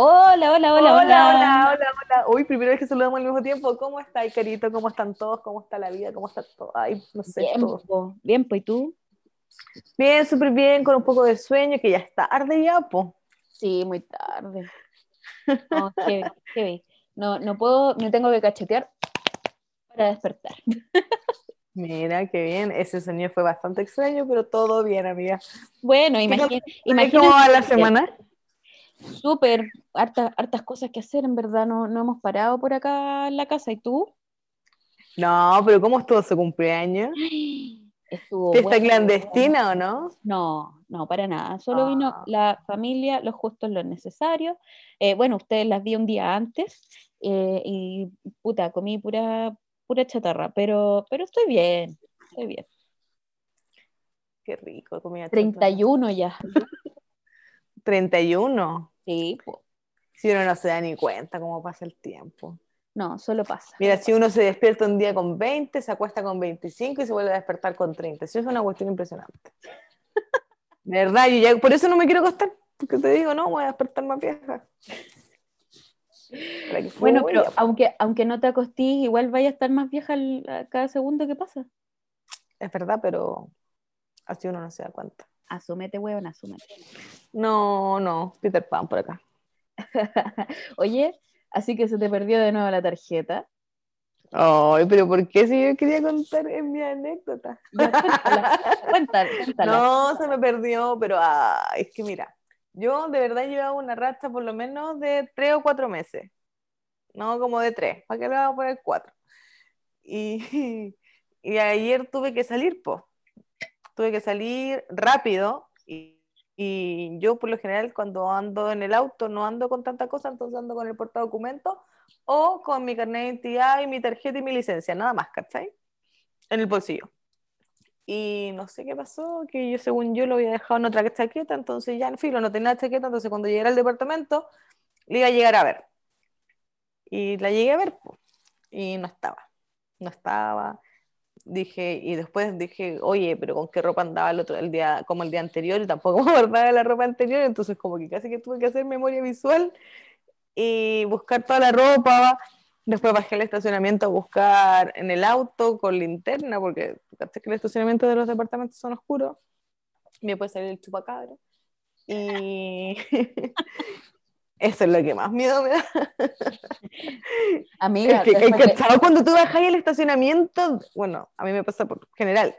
Hola, hola, hola, hola. Hola, hola, hola. Uy, primera vez que saludamos al mismo tiempo. ¿Cómo está, Carito? ¿Cómo están todos? ¿Cómo está la vida? ¿Cómo está todo? Ay, no sé, Bien, todo. Bien, pues, ¿y tú? Bien, súper bien, con un poco de sueño, que ya es tarde ya, po. Sí, muy tarde. No, heavy, heavy. No, no puedo, me tengo que cachetear para despertar. Mira, qué bien. Ese sueño fue bastante extraño, pero todo bien, amiga. Bueno, ¿Qué imagina, imagínate. ¿Cómo va la semana? Súper, hartas, hartas cosas que hacer, en verdad, no, no hemos parado por acá en la casa. ¿Y tú? No, pero ¿cómo estuvo su cumpleaños? Estuvo ¿Fiesta bueno. clandestina o no? No, no, para nada. Solo vino Ah. la familia, los justos, los necesarios. Eh, bueno, ustedes las vi un día antes eh, y puta, comí pura, pura chatarra, pero, pero estoy bien, estoy bien. Qué rico, comida chatarra. 31 ya. 31. Sí, po. Si uno no se da ni cuenta cómo pasa el tiempo. no, solo pasa. Mira, si uno se despierta un día con 20, se acuesta con 25 y se vuelve a despertar con 30. Eso es una cuestión impresionante. De verdad, yo ya, por eso no me quiero acostar, porque te digo, no, voy a despertar más vieja. Bueno, pero aunque, aunque no te acostís, igual vaya a estar más vieja cada segundo que pasa. Es verdad, pero así uno no se da cuenta. Asúmete, weón, asúmete. No, no, Peter Pan por acá. Oye, así que se te perdió de nuevo la tarjeta. Ay, pero ¿por qué si yo quería contar en mi anécdota? Ya, cuéntala, cuéntala, cuéntala. No, se me perdió, pero ah, es que mira, yo de verdad llevaba una racha por lo menos de tres o cuatro meses, no como de tres, ¿para qué le vamos a poner cuatro? Y, y ayer tuve que salir, pues, tuve que salir rápido y, y yo por lo general cuando ando en el auto no ando con tanta cosa, entonces ando con el portadocumentos o con mi carnet de identidad y mi tarjeta y mi licencia, nada más, ¿cachai? En el bolsillo. Y no sé qué pasó, que yo según yo lo había dejado en otra chaqueta, entonces ya en filo, no tenía chaqueta, entonces cuando llegué al departamento, le iba a llegar a ver. Y la llegué a ver, y no estaba, no estaba. Dije, y después dije, oye, pero ¿con qué ropa andaba el otro el día, como el día anterior? Y tampoco de la ropa anterior, entonces como que casi que tuve que hacer memoria visual y buscar toda la ropa. Después bajé al estacionamiento a buscar en el auto con linterna, porque que el estacionamiento de los departamentos son oscuros. Me puede salir el chupacabra. Y eso es lo que más miedo me da. Amiga, Es que, de- ¿cachai? cuando tú bajas al estacionamiento, bueno, a mí me pasa por general,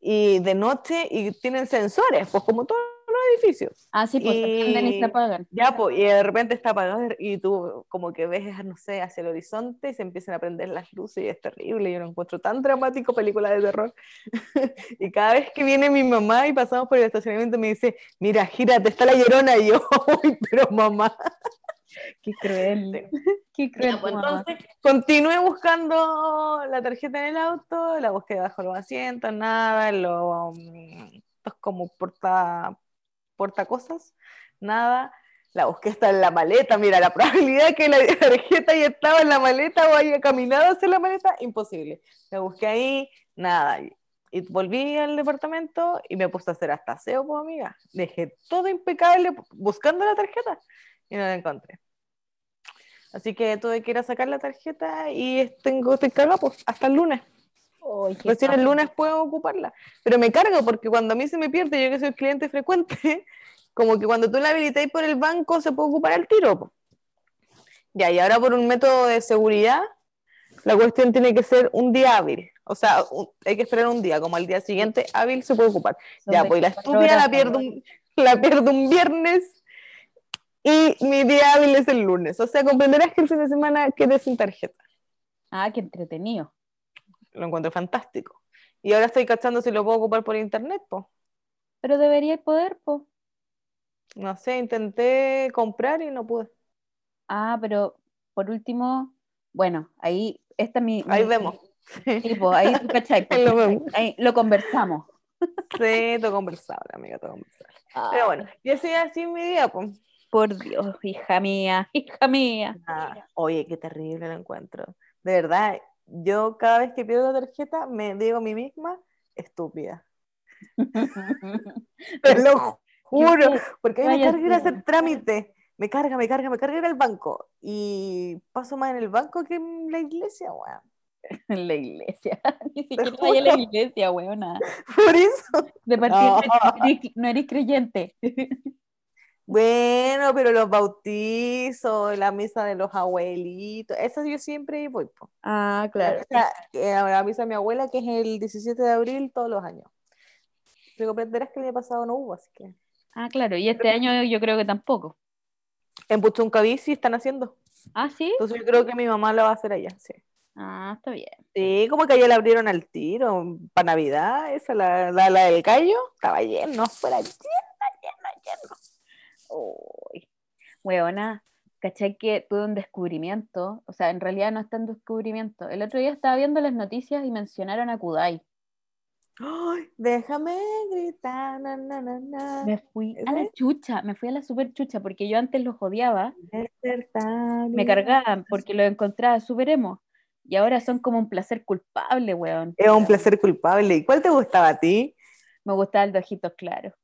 y de noche y tienen sensores, pues como todos los edificios. Ah, sí, pues y se apagan. Ya, pues, y de repente está apagado y tú como que ves, no sé, hacia el horizonte y se empiezan a prender las luces y es terrible. Yo lo encuentro tan dramático, película de terror. y cada vez que viene mi mamá y pasamos por el estacionamiento me dice, mira, gírate, está la llorona. Y yo, uy, pero mamá. Qué cruel. Qué cruel. Ya, pues, entonces, continué buscando la tarjeta en el auto, la busqué bajo los asientos, nada, los mm, estos como porta, porta cosas, nada. La busqué hasta en la maleta, mira, la probabilidad que la tarjeta ya estaba en la maleta o haya caminado hacia la maleta, imposible. La busqué ahí, nada. Y, volví al departamento y me puse a hacer hasta aseo, pues amiga. Dejé todo impecable buscando la tarjeta y no la encontré. Así que tuve que ir sacar la tarjeta y tengo, estoy cargada pues, hasta el lunes. Qué Recién el paja. lunes puedo ocuparla. Pero me cargo porque cuando a mí se me pierde, yo que soy cliente frecuente, como que cuando tú la habilitáis por el banco se puede ocupar al tiro. po. Ya, y ahora por un método de seguridad, la cuestión tiene que ser un día hábil. O sea, un- hay que esperar un día, como al día siguiente hábil se puede ocupar. Ya, pues la 24 estúpida la pierdo, un, la pierdo un viernes y mi día hábil es el lunes. O sea, comprenderás que el fin de semana quedé sin tarjeta. Ah, qué entretenido. Lo encuentro fantástico. Y ahora estoy cachando si lo puedo ocupar por internet, pues. Pero debería poder, po. No sé, intenté comprar y no pude. Ah, pero por último, bueno, ahí esta es mi. Ahí mi- vemos. Sí, po, ahí tú cachai, po, lo vemos. ahí lo conversamos. Sí, todo conversable, amiga, todo conversable. Pero bueno, y así así mi día, pues. Por Dios, hija mía, hija mía. Ah, oye, qué terrible lo encuentro. De verdad, yo cada vez que pierdo la tarjeta me digo a mí misma, estúpida. Te lo juro, porque a mí me carga ir a hacer trámite. me carga, me carga, me carga ir al banco. Y paso más en el banco que en la iglesia, weón. En la iglesia. Ni siquiera vaya a la iglesia, weona. Por eso. De partida No. no eres creyente. Bueno, pero los bautizos, la misa de los abuelitos, eso yo siempre voy. po. Ah, La misa- eh, la misa de mi abuela, que es el 17 de abril todos los años. Pero comprenderás que el año pasado no hubo, así que. Ah, claro. Y este año yo creo que tampoco. En Puchuncaví sí están haciendo. Ah, sí. Entonces yo creo que mi mamá la va a hacer allá, sí. Ah, está bien. Sí, como que allá la abrieron al tiro, para Navidad, esa, la, la, la del gallo, estaba lleno, fuera lleno, lleno, lleno. Uy, weona, ¿cachai que tuve un descubrimiento? O sea, en realidad no es tan descubrimiento. El otro día estaba viendo las noticias y mencionaron a Kudai. Ay, déjame gritar, na, na, na, na. Me fui a la chucha, me fui a la super chucha porque yo antes los odiaba, Despertar me cargaban porque los encontraba súper emo. Y ahora son como un placer culpable, weón. Es un placer culpable. ¿Y cuál te gustaba a ti? Me gustaba el de ojitos claros.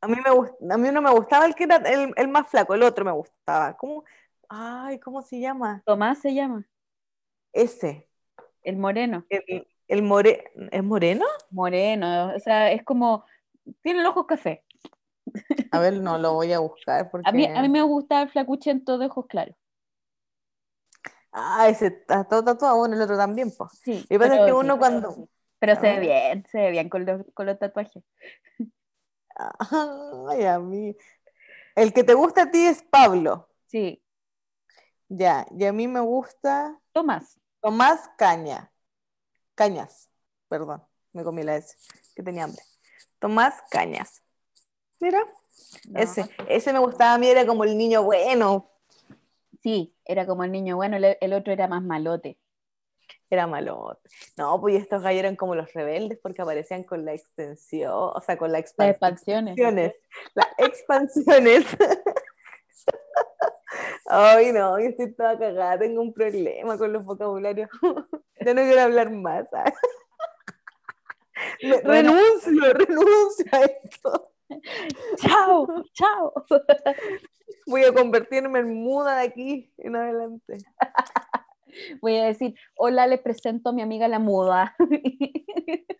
A mí, me a mí no me gustaba el que era el, el más flaco, el otro me gustaba. ¿Cómo? Ay, ¿cómo se llama? Tomás se llama, Ese. el moreno. El, el more... ¿Es moreno? Moreno, o sea, es como, tiene los ojos café. A ver, no lo voy a buscar porque... A mí, a mí me gustaba el flacuchento de ojos claros. Ah, ese está todo tatuado, bueno, el otro también, pues. Sí, Lo que pasa es que uno cuando... Pero se ve ver. bien, se ve bien con los, con los tatuajes. Ay, a mí... El que te gusta a ti es Pablo. Sí, Ya, y a mí me gusta Tomás. Tomás Caña. Cañas, perdón, me comí la S, que tenía hambre. Tomás Cañas. Mira, No, ese, ese me gustaba a mí, era como el niño bueno, Sí, era como el niño bueno, el, el otro era más malote. Era malo. No, pues estos gallos eran como los rebeldes porque aparecían con la extensión, o sea, con la Las expansión. expansiones. Las expansiones. Ay, no, yo estoy toda cagada, tengo un problema con los vocabularios. ya no quiero hablar más. Bueno. Renuncio, renuncio a esto. ¡Chao! ¡Chao! Voy a convertirme en muda de aquí en adelante. Voy a decir, hola, les presento a mi amiga la muda.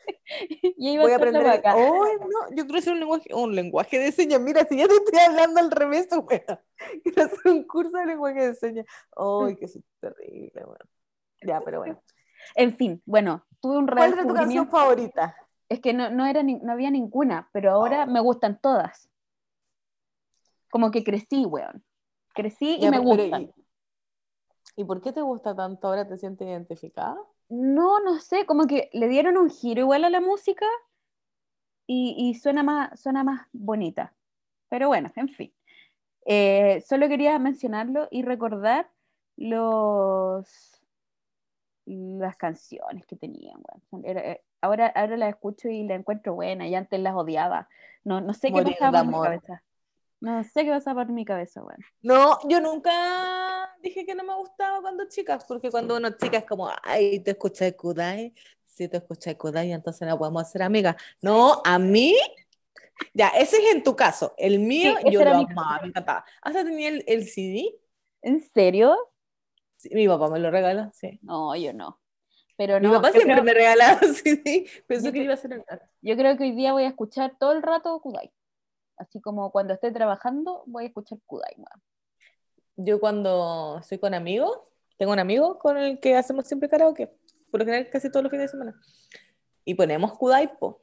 y va Voy a aprender. vaca. Ay, no, yo quiero hacer un lenguaje, un lenguaje de señas. Mira, si ya te estoy hablando al revés, wea. Quiero hacer un curso de lenguaje de señas. Ay, que eso es terrible, weón. Ya, pero bueno. En fin, bueno, tuve un ¿Cuál era tu canción favorita? Es que no, no, era ni- no había ninguna, pero ahora Oh. me gustan todas. Como que crecí, weón. Crecí y Ya, me pero, gustan. ¿y, ¿Y por qué te gusta tanto ahora? ¿Te sientes identificada? No, no sé, como que le dieron un giro igual a la música y, y suena, más, suena más bonita. Pero bueno, en fin. Eh, solo quería mencionarlo y recordar los las canciones que tenían. era- eh, ahora, ahora las escucho y las encuentro buenas y antes las odiaba. No, no sé qué Morir pasaba de por mi cabeza. No sé qué pasaba por mi cabeza, weón. No, yo nunca dije que no me gustaba cuando chicas, porque cuando uno es chica es como, ay, te escuchas Kudai, si te escuchas Kudai, entonces no podemos ser amigas. No, a mí, ya, ese es en tu caso. El mío, Sí, yo lo mi amaba, me encantaba. Hasta tenía el, el CD, ¿En serio? Sí, mi papá me lo regaló, sí. No, yo no. Pero Mi no, papá yo siempre creo- me regalaba CD, pensó Yo que iba a ser el Yo creo que hoy día voy a escuchar todo el rato Kudai. Así como cuando esté trabajando, voy a escuchar Kudai. weón. Yo cuando estoy con amigos, tengo un amigo con el que hacemos siempre karaoke, por lo general casi todos los fines de semana. Y ponemos Kudai, po.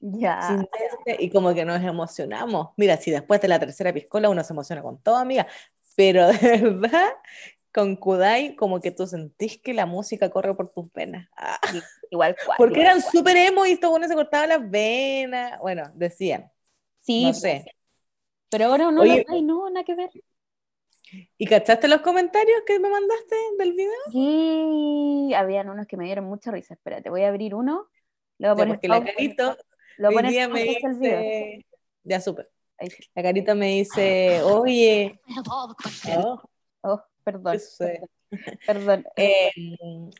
Ya. este, y como que nos emocionamos. Mira, si después de la tercera piscola uno se emociona con todo, amiga, pero de verdad, con Kudai, como que tú sentís que la música corre por tus venas. Ah, Igual cual. porque igual eran súper emo y estos buenos se cortaban las venas. Bueno, decían, Sí, no pues, sé. pero ahora no, Oye. ay, no, nada que ver. ¿Y cachaste los comentarios que me mandaste del video? Sí, habían unos que me dieron mucha risa. Espérate, voy a abrir uno. Le voy a poner la carito voy a poner me dice, ya supe, la carita me dice, oye, oh, Oh, perdón, perdón. Eh,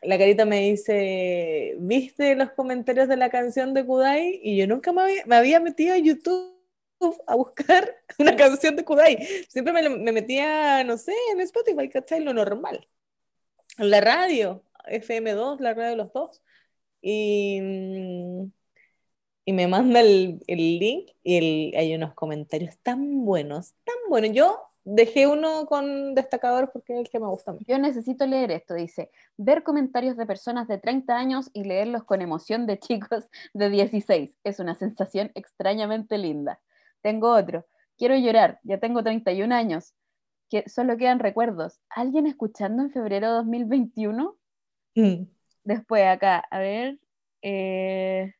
la carita me dice, ¿viste los comentarios de la canción de Kudai? Y yo nunca me había, me había metido a YouTube a buscar una canción de Kudai. Siempre me, me metía, no sé, en Spotify, ¿cachai? Lo normal. La radio, FM2, la radio de los dos. Y, mm, y me manda el, el link y el, hay unos comentarios tan buenos, tan buenos. Yo dejé uno con destacador porque es el que me gusta mí. Yo necesito leer esto, dice, ver comentarios de personas de 30 años y leerlos con emoción de chicos de 16. Es una sensación extrañamente linda. Tengo otro. Quiero llorar, ya tengo 31 años. Que solo quedan recuerdos. ¿Alguien escuchando en febrero de 2021? Mm. Después acá, a ver. eh,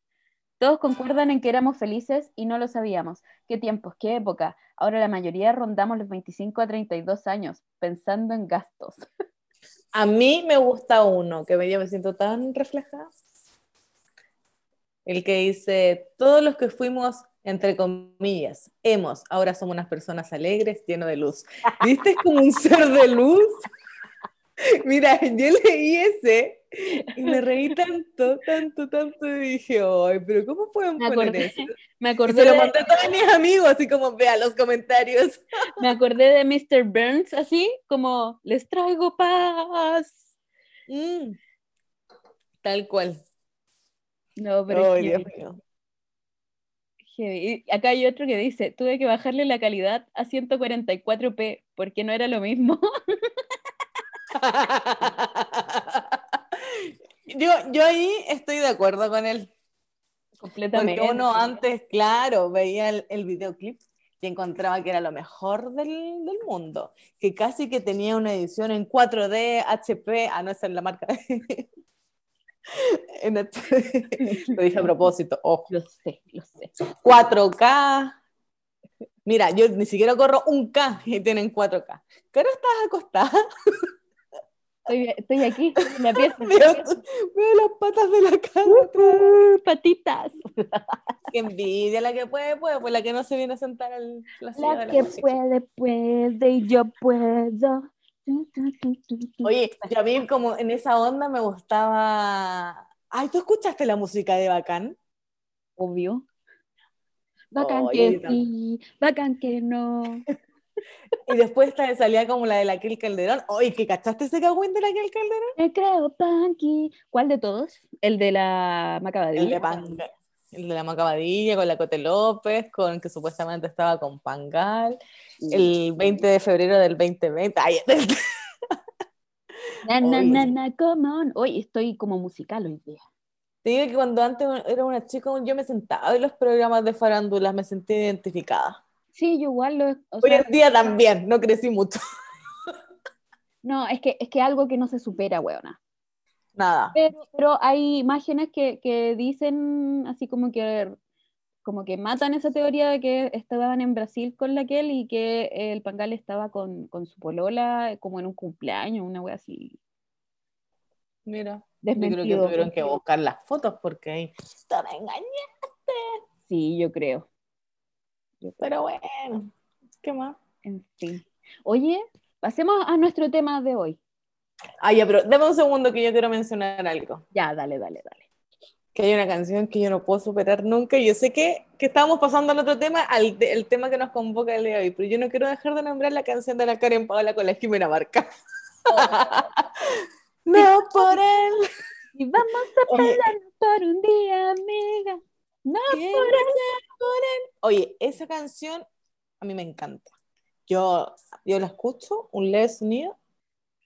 todos concuerdan en que éramos felices y no lo sabíamos. ¿Qué tiempos, qué época? Ahora la mayoría rondamos los 25 a 32 años, pensando en gastos. A mí me gusta uno, que me, yo me siento tan reflejada. El que dice, todos los que fuimos, entre comillas, hemos, ahora somos unas personas alegres, llenos de luz. ¿Viste? Es como un ser de luz. Mira, yo leí ese y me reí tanto, tanto, tanto y dije, ay, pero ¿cómo pueden Me poner acordé, eso? me Y acordé, se lo de, mandé a todos mis amigos, así como, vea los comentarios. me acordé de Mr. Burns, así como, les traigo paz. Mm. Tal cual. No, pero Oh, Dios mío. Heavy. Y acá hay otro que dice, tuve que bajarle la calidad a 144p porque no era lo mismo. yo, yo ahí estoy de acuerdo con él. Completamente. Porque uno antes, claro, veía el, el videoclip y encontraba que era lo mejor del, del mundo. Que casi que tenía una edición en 4D, HP, ah, no, es la marca. HD. Lo dije a propósito, ojo. Lo sé, lo sé. 4K. Mira, yo ni siquiera corro un K y tienen 4K. ¿Qué hora estás acostada? Estoy, estoy aquí, la pieza. Veo, veo las patas de la cama. Uh, patitas. Qué envidia, la que puede, puede, pues la que no se viene a sentar al la La que puede, puede y yo puedo. Oye, yo a mí como en esa onda me gustaba... Ay, ¿tú escuchaste la música de Bacán? Obvio. Bacán que sí, bacán que no. Y después salía como la de la Kel Calderón. Oye, ¿que cachaste ese cagüín de la Kel Calderón? Me creo punky. ¿Cuál de todos? El de la Macabadilla. El de, Panga- el de la Macabadilla con la Cote López, con que supuestamente estaba con Pangal. El 20 de febrero del 2020. Ay, Na, na, na, na, come on. Hoy estoy como musical hoy día. Te digo que cuando antes era una chica, yo me sentaba en los programas de farándulas, me sentí identificada. Sí, yo igual lo. o Hoy en día también, no crecí mucho. no, es que es que algo que no se supera, weona. Nada. Pero, pero hay imágenes que, que dicen así como que como que matan esa teoría de que estaban en Brasil con la Kel y que el Pangal estaba con, con su polola como en un cumpleaños, una wea así. Mira, yo creo que Desmentido. tuvieron que buscar las fotos porque ahí te me engañé. Sí, yo creo. Yo creo. Pero bueno, ¿qué más? En fin. Oye, pasemos a nuestro tema de hoy. Ah, ya, pero dame un segundo que yo quiero mencionar algo. Ya, dale, dale, dale. Que hay una canción que yo no puedo superar nunca. y Yo sé que, que estábamos pasando al otro tema, al el tema que nos convoca el día de hoy, pero yo no quiero dejar de nombrar la canción de la Karen Paola con la Jimena Barca. no por él. Y vamos a pasarnos por un día, amiga. No, ¿Qué va a ser por él? Oye, esa canción a mí me encanta. Yo, yo la escucho, un leve sonido,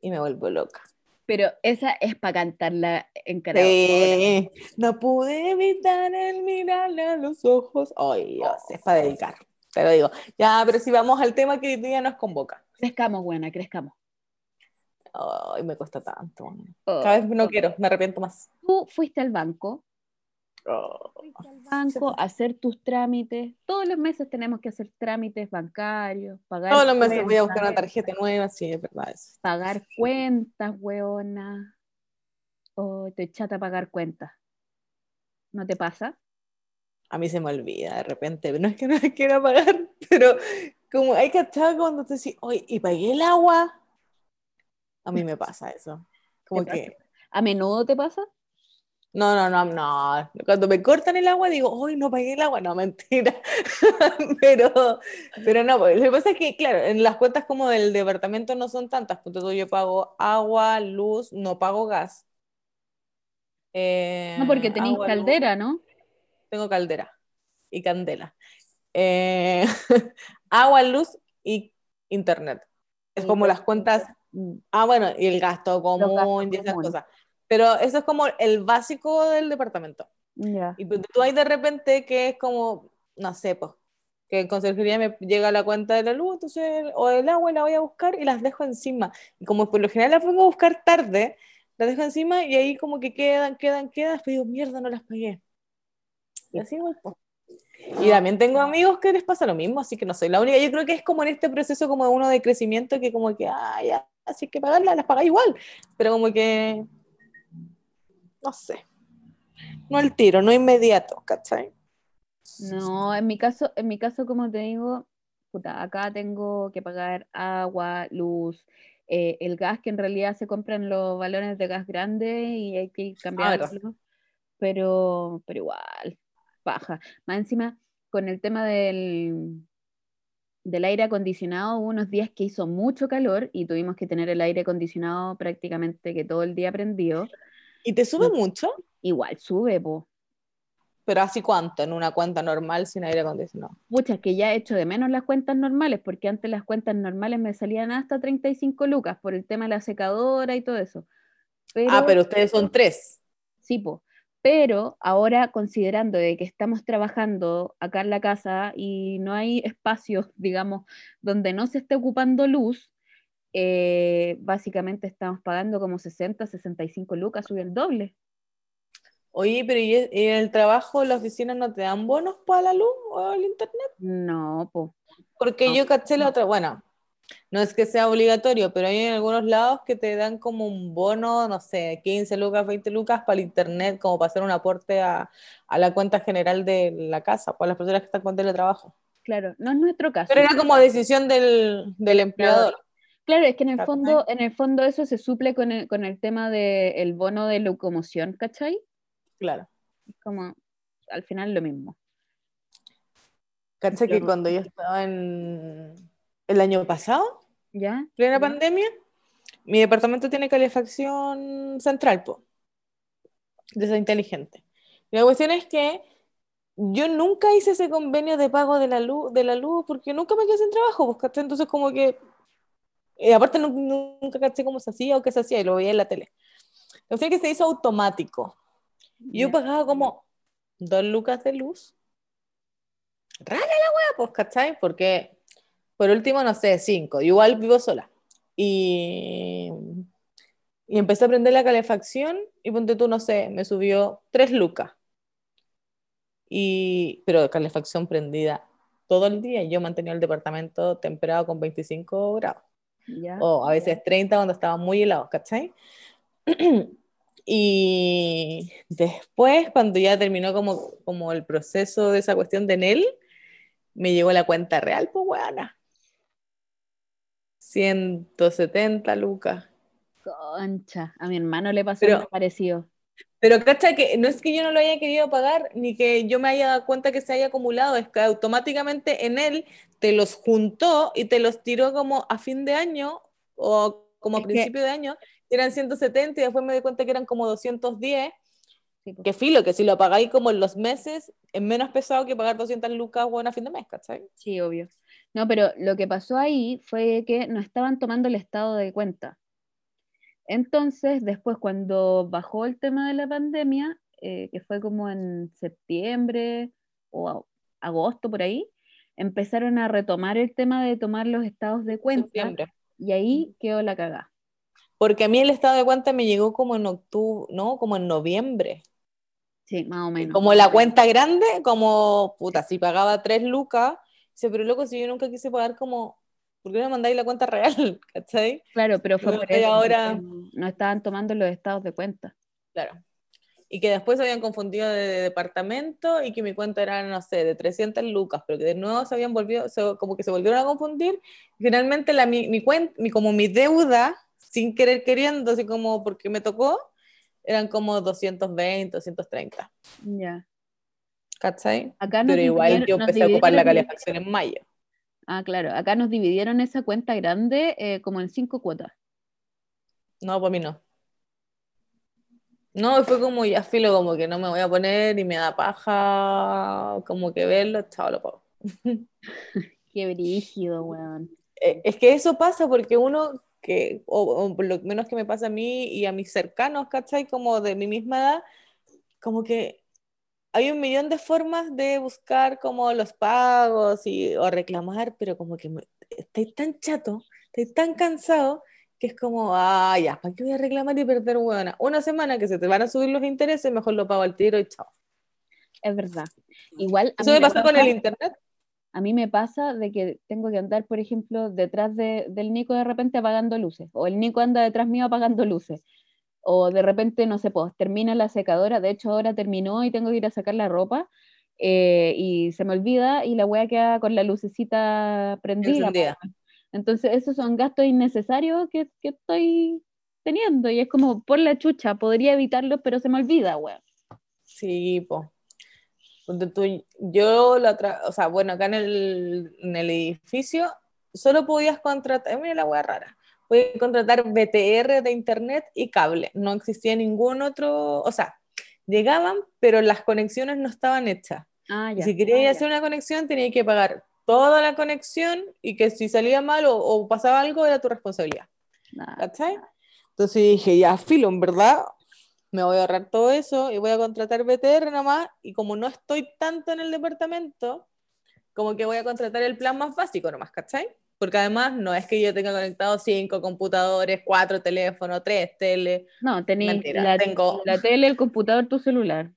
y me vuelvo loca. pero esa es para cantarla en karaoke. Sí, no pude evitar el mirarle a los ojos. Ay, Dios, es para dedicar. Te lo digo. Ya, pero si vamos al tema que hoy día nos convoca. Crezcamos, buena, crezcamos. Ay, me cuesta tanto. Oh. Cada vez no quiero, me arrepiento más. Tú fuiste al banco, Oh. al banco hacer tus trámites. Todos los meses tenemos que hacer trámites bancarios, pagar Todos los meses voy a buscar una tarjeta nueva, sí, es verdad eso. pagar cuentas, weona. O te chata pagar cuentas. ¿No te pasa? A mí se me olvida de repente, no es que no la quiera pagar, pero como hay que estar cuando te decís, oye, ¿y pagué el agua? A mí me pasa eso. Como ¿Te que, ¿A menudo te pasa? No, no, no, no. Cuando me cortan el agua digo, hoy no pagué el agua. No, mentira. pero, pero no, pues, lo que pasa es que, claro, en las cuentas como del departamento no son tantas. Entonces yo pago agua, luz, no pago gas. no, porque tenéis agua, caldera, luz. ¿no? Tengo caldera y candela. Eh, agua, luz y internet. Es como las cuentas. Ah, bueno, y el gasto común y esas cosas. Pero eso es como el básico del departamento. Y pues tú hay de repente que es como, no sé, pues, que en conserjería me llega la cuenta de la luz, entonces, o del agua y la voy a buscar y las dejo encima. Y como por lo general las vengo a buscar tarde, las dejo encima y ahí como que quedan, quedan, quedan, después digo, mierda, no las pagué. Y así voy, pues. Y también tengo amigos que les pasa lo mismo, así que no soy la única. Yo creo que es como en este proceso como uno de crecimiento que como que, ah, ya, así que pagarlas, las pagáis igual. Pero como que, no sé. No al tiro, no inmediato, ¿cachai? No, en mi caso, en mi caso, como te digo, puta, acá tengo que pagar agua, luz, eh, el gas que en realidad se compran los balones de gas grandes y hay que verdad. cambiarlo, pero, pero igual, baja. Más encima, con el tema del, del aire acondicionado, hubo unos días que hizo mucho calor y tuvimos que tener el aire acondicionado prácticamente que todo el día prendido. ¿Y te sube mucho? Igual sube, po. Pero así cuánto en una cuenta normal sin aire acondicionado. Pucha, que ya he hecho de menos las cuentas normales, porque antes las cuentas normales me salían hasta 35 lucas por el tema de la secadora y todo eso. Pero, Ah, pero ustedes son tres. sí, po. Pero ahora, considerando de que estamos trabajando acá en la casa y no hay espacios, digamos, donde no se esté ocupando luz, eh, básicamente estamos pagando como 60, 65 lucas, sube el doble. Oye, pero ¿y en el trabajo, la oficina no te dan bonos para la luz o el internet? No, po. Porque No. yo caché la otra, bueno, no es que sea obligatorio, pero hay en algunos lados que te dan como un bono, no sé, 15 lucas, 20 lucas para el internet, como para hacer un aporte a, a la cuenta general de la casa, para las personas que están con teletrabajo. Claro, no es nuestro caso. Pero era como decisión del, del empleador. Claro, es que en el fondo, en el fondo eso se suple con el, con el tema del bono de locomoción, ¿cachai? Claro. Es como al final lo mismo. Caché que cuando yo estaba en el año pasado, ¿Ya? plena Ya. pandemia, mi departamento tiene calefacción central, po, de esa inteligente. Y la cuestión es que yo nunca hice ese convenio de pago de la luz, de la luz porque nunca me quedé sin trabajo, pues, ¿cachai? Entonces como que, y aparte nu- nunca caché cómo se hacía o qué se hacía, y lo veía en la tele. Cuestión es que se hizo automático. Y yo pagaba como dos lucas de luz. Rara la wea, pues, ¿cachai? Porque, por último, no sé, cinco. Yo igual vivo sola. Y, y empecé a prender la calefacción y ponte tú, no sé, me subió tres lucas. Y, pero calefacción prendida todo el día. y Yo mantenía el departamento temperado con 25 grados O a veces 30 cuando estaba muy helado, ¿cachai? Y después, cuando ya terminó como, como el proceso de esa cuestión de Nel, me llegó la cuenta real, pues weana. 170 lucas. Concha. A mi hermano le pasó Pero- algo parecido. Pero cacha que no es que yo no lo haya querido pagar, ni que yo me haya dado cuenta que se haya acumulado, es que automáticamente en él te los juntó y te los tiró como a fin de año o como a Es que- principio de año, eran 170 y después me di cuenta que eran como 210, Sí, po. que filo, que si lo pagáis como en los meses, es menos pesado que pagar 200 lucas bueno, a fin de mes, ¿cachai? Sí, obvio. No, pero lo que pasó ahí fue que no estaban tomando el estado de cuenta. Entonces, después cuando bajó el tema de la pandemia, eh, que fue como en septiembre o agosto por ahí, empezaron a retomar el tema de tomar los estados de cuenta Septiembre. y ahí quedó la cagada. Porque a mí el estado de cuenta me llegó como en octubre, no, como en noviembre. Sí, más o menos. Como la cuenta grande, como, puta, si pagaba tres lucas, dice, pero loco, si yo nunca quise pagar como, ¿por qué no me mandáis la cuenta real? ¿Cachai? Claro, pero fue por eso, ahora- no estaban tomando los estados de cuenta. Claro. Y que después se habían confundido de, de departamento y que mi cuenta era, no sé, de 300 lucas, pero que de nuevo se habían volvido, se- como que se volvieron a confundir. Finalmente, la, mi, mi cuenta, mi, como mi deuda, sin querer queriendo, así como porque me tocó, eran como 220, 230. Ya. ¿Cachai? Acá Pero igual yo empecé a ocupar la calefacción en mayo. Ah, claro. Acá nos dividieron esa cuenta grande eh, como en cinco cuotas. No, para mí no. No, fue como ya filo, como que no me voy a poner y me da paja, como que verlo, chao, lo pago. Qué brígido, weón. Eh, Es que eso pasa porque uno que, o, o por lo menos que me pasa a mí y a mis cercanos, ¿cachai? Como de mi misma edad, como que hay un millón de formas de buscar como los pagos y, o reclamar, pero como que me- estoy tan chato, estoy tan cansado, que es como, ah, ya, ¿para qué voy a reclamar y perder buena? Una semana que se te van a subir los intereses, mejor lo pago al tiro y chao. Es verdad. Igual a Eso mí me pasa con el internet. A mí me pasa de que tengo que andar, por ejemplo, detrás de- del Nico de repente apagando luces, o el Nico anda detrás mío apagando luces, o de repente, no sé, pues termina la secadora, de hecho ahora terminó y tengo que ir a sacar la ropa, eh, y se me olvida y la wea queda con la lucecita prendida. Entonces esos son gastos innecesarios que, que estoy teniendo, y es como, por la chucha, podría evitarlos, pero se me olvida, wea. Sí, po. Tú, yo otra, o sea, bueno, acá en el, en el edificio solo podías contratar, mira la hueá rara, podías contratar BTR de internet y cable, no existía ningún otro, o sea, llegaban, pero las conexiones no estaban hechas. Ah, ya. si querías Ah, hacer una conexión, tenías que pagar toda la conexión y que si salía mal o, o pasaba algo era tu responsabilidad. Ah, ¿Cachai? Entonces dije, ya, filo, en verdad, me voy a ahorrar todo eso y voy a contratar BTR nomás. Y como no estoy tanto en el departamento, como que voy a contratar el plan más básico nomás, ¿cachai? Porque además no es que yo tenga conectado cinco computadores, cuatro teléfonos, tres tele. No, tenéis la, tengo- la tele, el computador, tu celular.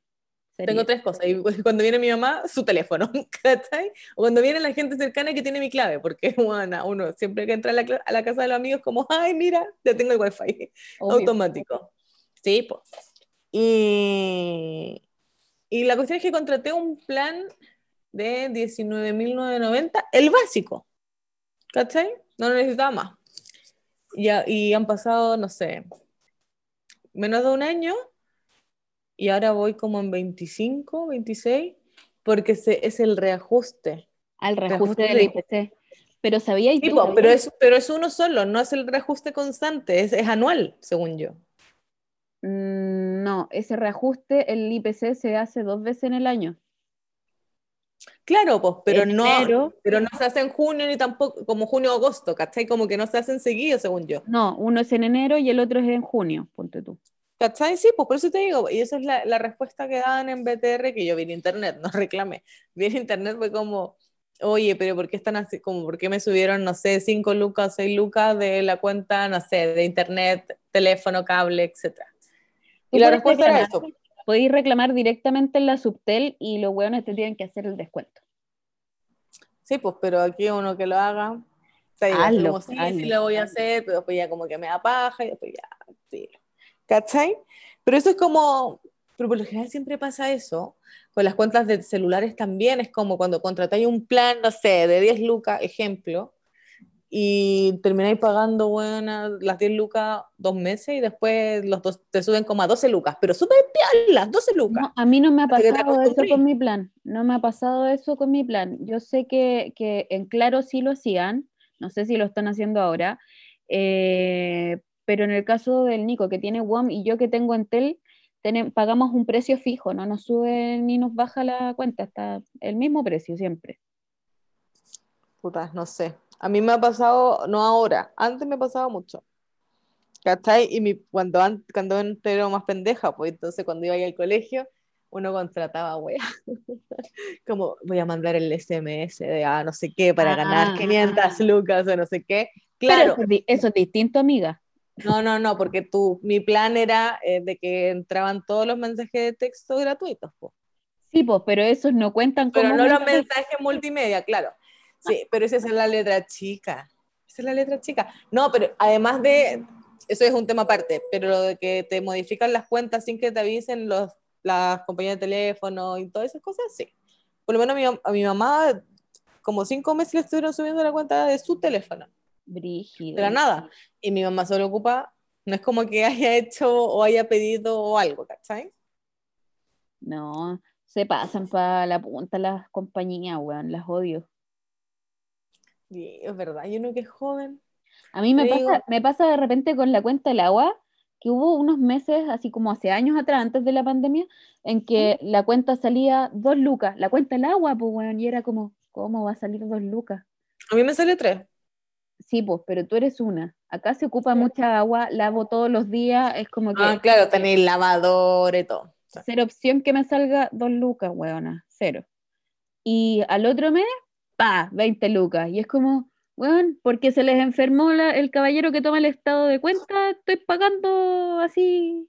Sería. Tengo tres cosas. Y cuando viene mi mamá, su teléfono, ¿cachai? O cuando viene la gente cercana que tiene mi clave, porque bueno, uno siempre que entra a la, a la casa de los amigos, como, ay, mira, ya tengo el wifi. Obvio. automático. Sí, pues. Y, y la cuestión es que contraté un plan de 19.990, el básico. ¿Cachai? No necesitaba más. Y, y han pasado, no sé, menos de un año y ahora voy como en 25, 26, porque se, es el reajuste. Al Reajuste reajuste del de- IPC. Pero sabía y Sí, tú, po, pero, es, pero es uno solo, no es el reajuste constante, es, es anual, según yo. Mm, no, ese reajuste, el IPC se hace dos veces en el año. Claro, pues, pero no, enero. pero no se hace en junio ni tampoco como junio o agosto, ¿cachai? Como que no se hacen seguidos, según yo. No, uno es en enero y el otro es en junio, ponte tú. ¿Cachai? Sí, pues por eso te digo, y esa es la, la respuesta que daban en BTR, que yo vi en internet, no reclamé. Vi en internet, fue como, oye, pero ¿por qué están así? Como, ¿por qué me subieron, no sé, 5 lucas, 6 lucas de la cuenta, no sé, de internet, teléfono, cable, etcétera? Y la respuesta era eso. Podéis reclamar directamente en la Subtel y los hueones te tienen que hacer el descuento. Sí, pues, pero aquí uno que lo haga. O sea, Hazlo, como, sí, sí hazlo. lo voy a hacer, pero después ya como que me da paja y después ya, sí. ¿Cachai? Pero eso es como, pero por lo general siempre pasa eso. Con las cuentas de celulares también es como cuando contratáis un plan, no sé, de 10 lucas, ejemplo, y termináis pagando, bueno, las 10 lucas dos meses y después los dos te suben como a 12 lucas, pero súper las 12 lucas. No, a mí no me ha pasado eso con mi plan. No me ha pasado eso con mi plan. Yo sé que, que en Claro sí lo hacían, no sé si lo están haciendo ahora, eh, pero en el caso del Nico que tiene WOM y yo que tengo Entel, tenem- pagamos un precio fijo, no nos sube ni nos baja la cuenta, está el mismo precio siempre. Putas, no sé. A mí me ha pasado, no ahora, antes me pasaba mucho. ¿Cachai? Y mi, cuando, an- cuando era más pendeja, pues entonces cuando iba ahí al colegio, uno contrataba, wea. Como voy a mandar el SMS de ah, no sé qué para Ah. ganar 500 lucas o no sé qué. Pero Claro, eso, es di- eso es distinto, amiga. no, no, no, porque tu, mi plan era eh, de que entraban todos los mensajes de texto gratuitos, po. Sí, pues, pero esos no cuentan como Pero no los mensajes. mensajes multimedia, claro. Sí, pero esa es la letra chica. Esa es la letra chica. No, pero además de, eso es un tema aparte, pero lo de que te modifican las cuentas sin que te avisen los, las compañías de teléfono y todas esas cosas, sí. Por lo menos a mi, a mi mamá, como cinco meses le estuvieron subiendo la cuenta de su teléfono, Brígido. de la nada. Y mi mamá solo ocupa No es como que haya hecho o haya pedido o algo, ¿cachai? No, se pasan para la punta las compañías, weón, las odio. Es verdad, y uno que es joven. A mí me pasa, digo- me pasa de repente con la cuenta del agua, que hubo unos meses, así como hace años atrás, antes de la pandemia, en que la cuenta salía dos lucas, la cuenta del agua, pues, weón, y era como, ¿cómo va a salir dos lucas? A mí me sale tres. Sí, pues, pero tú eres una. Acá se ocupa mucha agua, lavo todos los días, es como que Ah, claro, tenéis lavador y todo. Cero opción que me salga dos lucas, weona, cero. Y al otro mes, pa, 20 lucas. Y es como, weón, porque se les enfermó la- el caballero que toma el estado de cuenta, estoy pagando así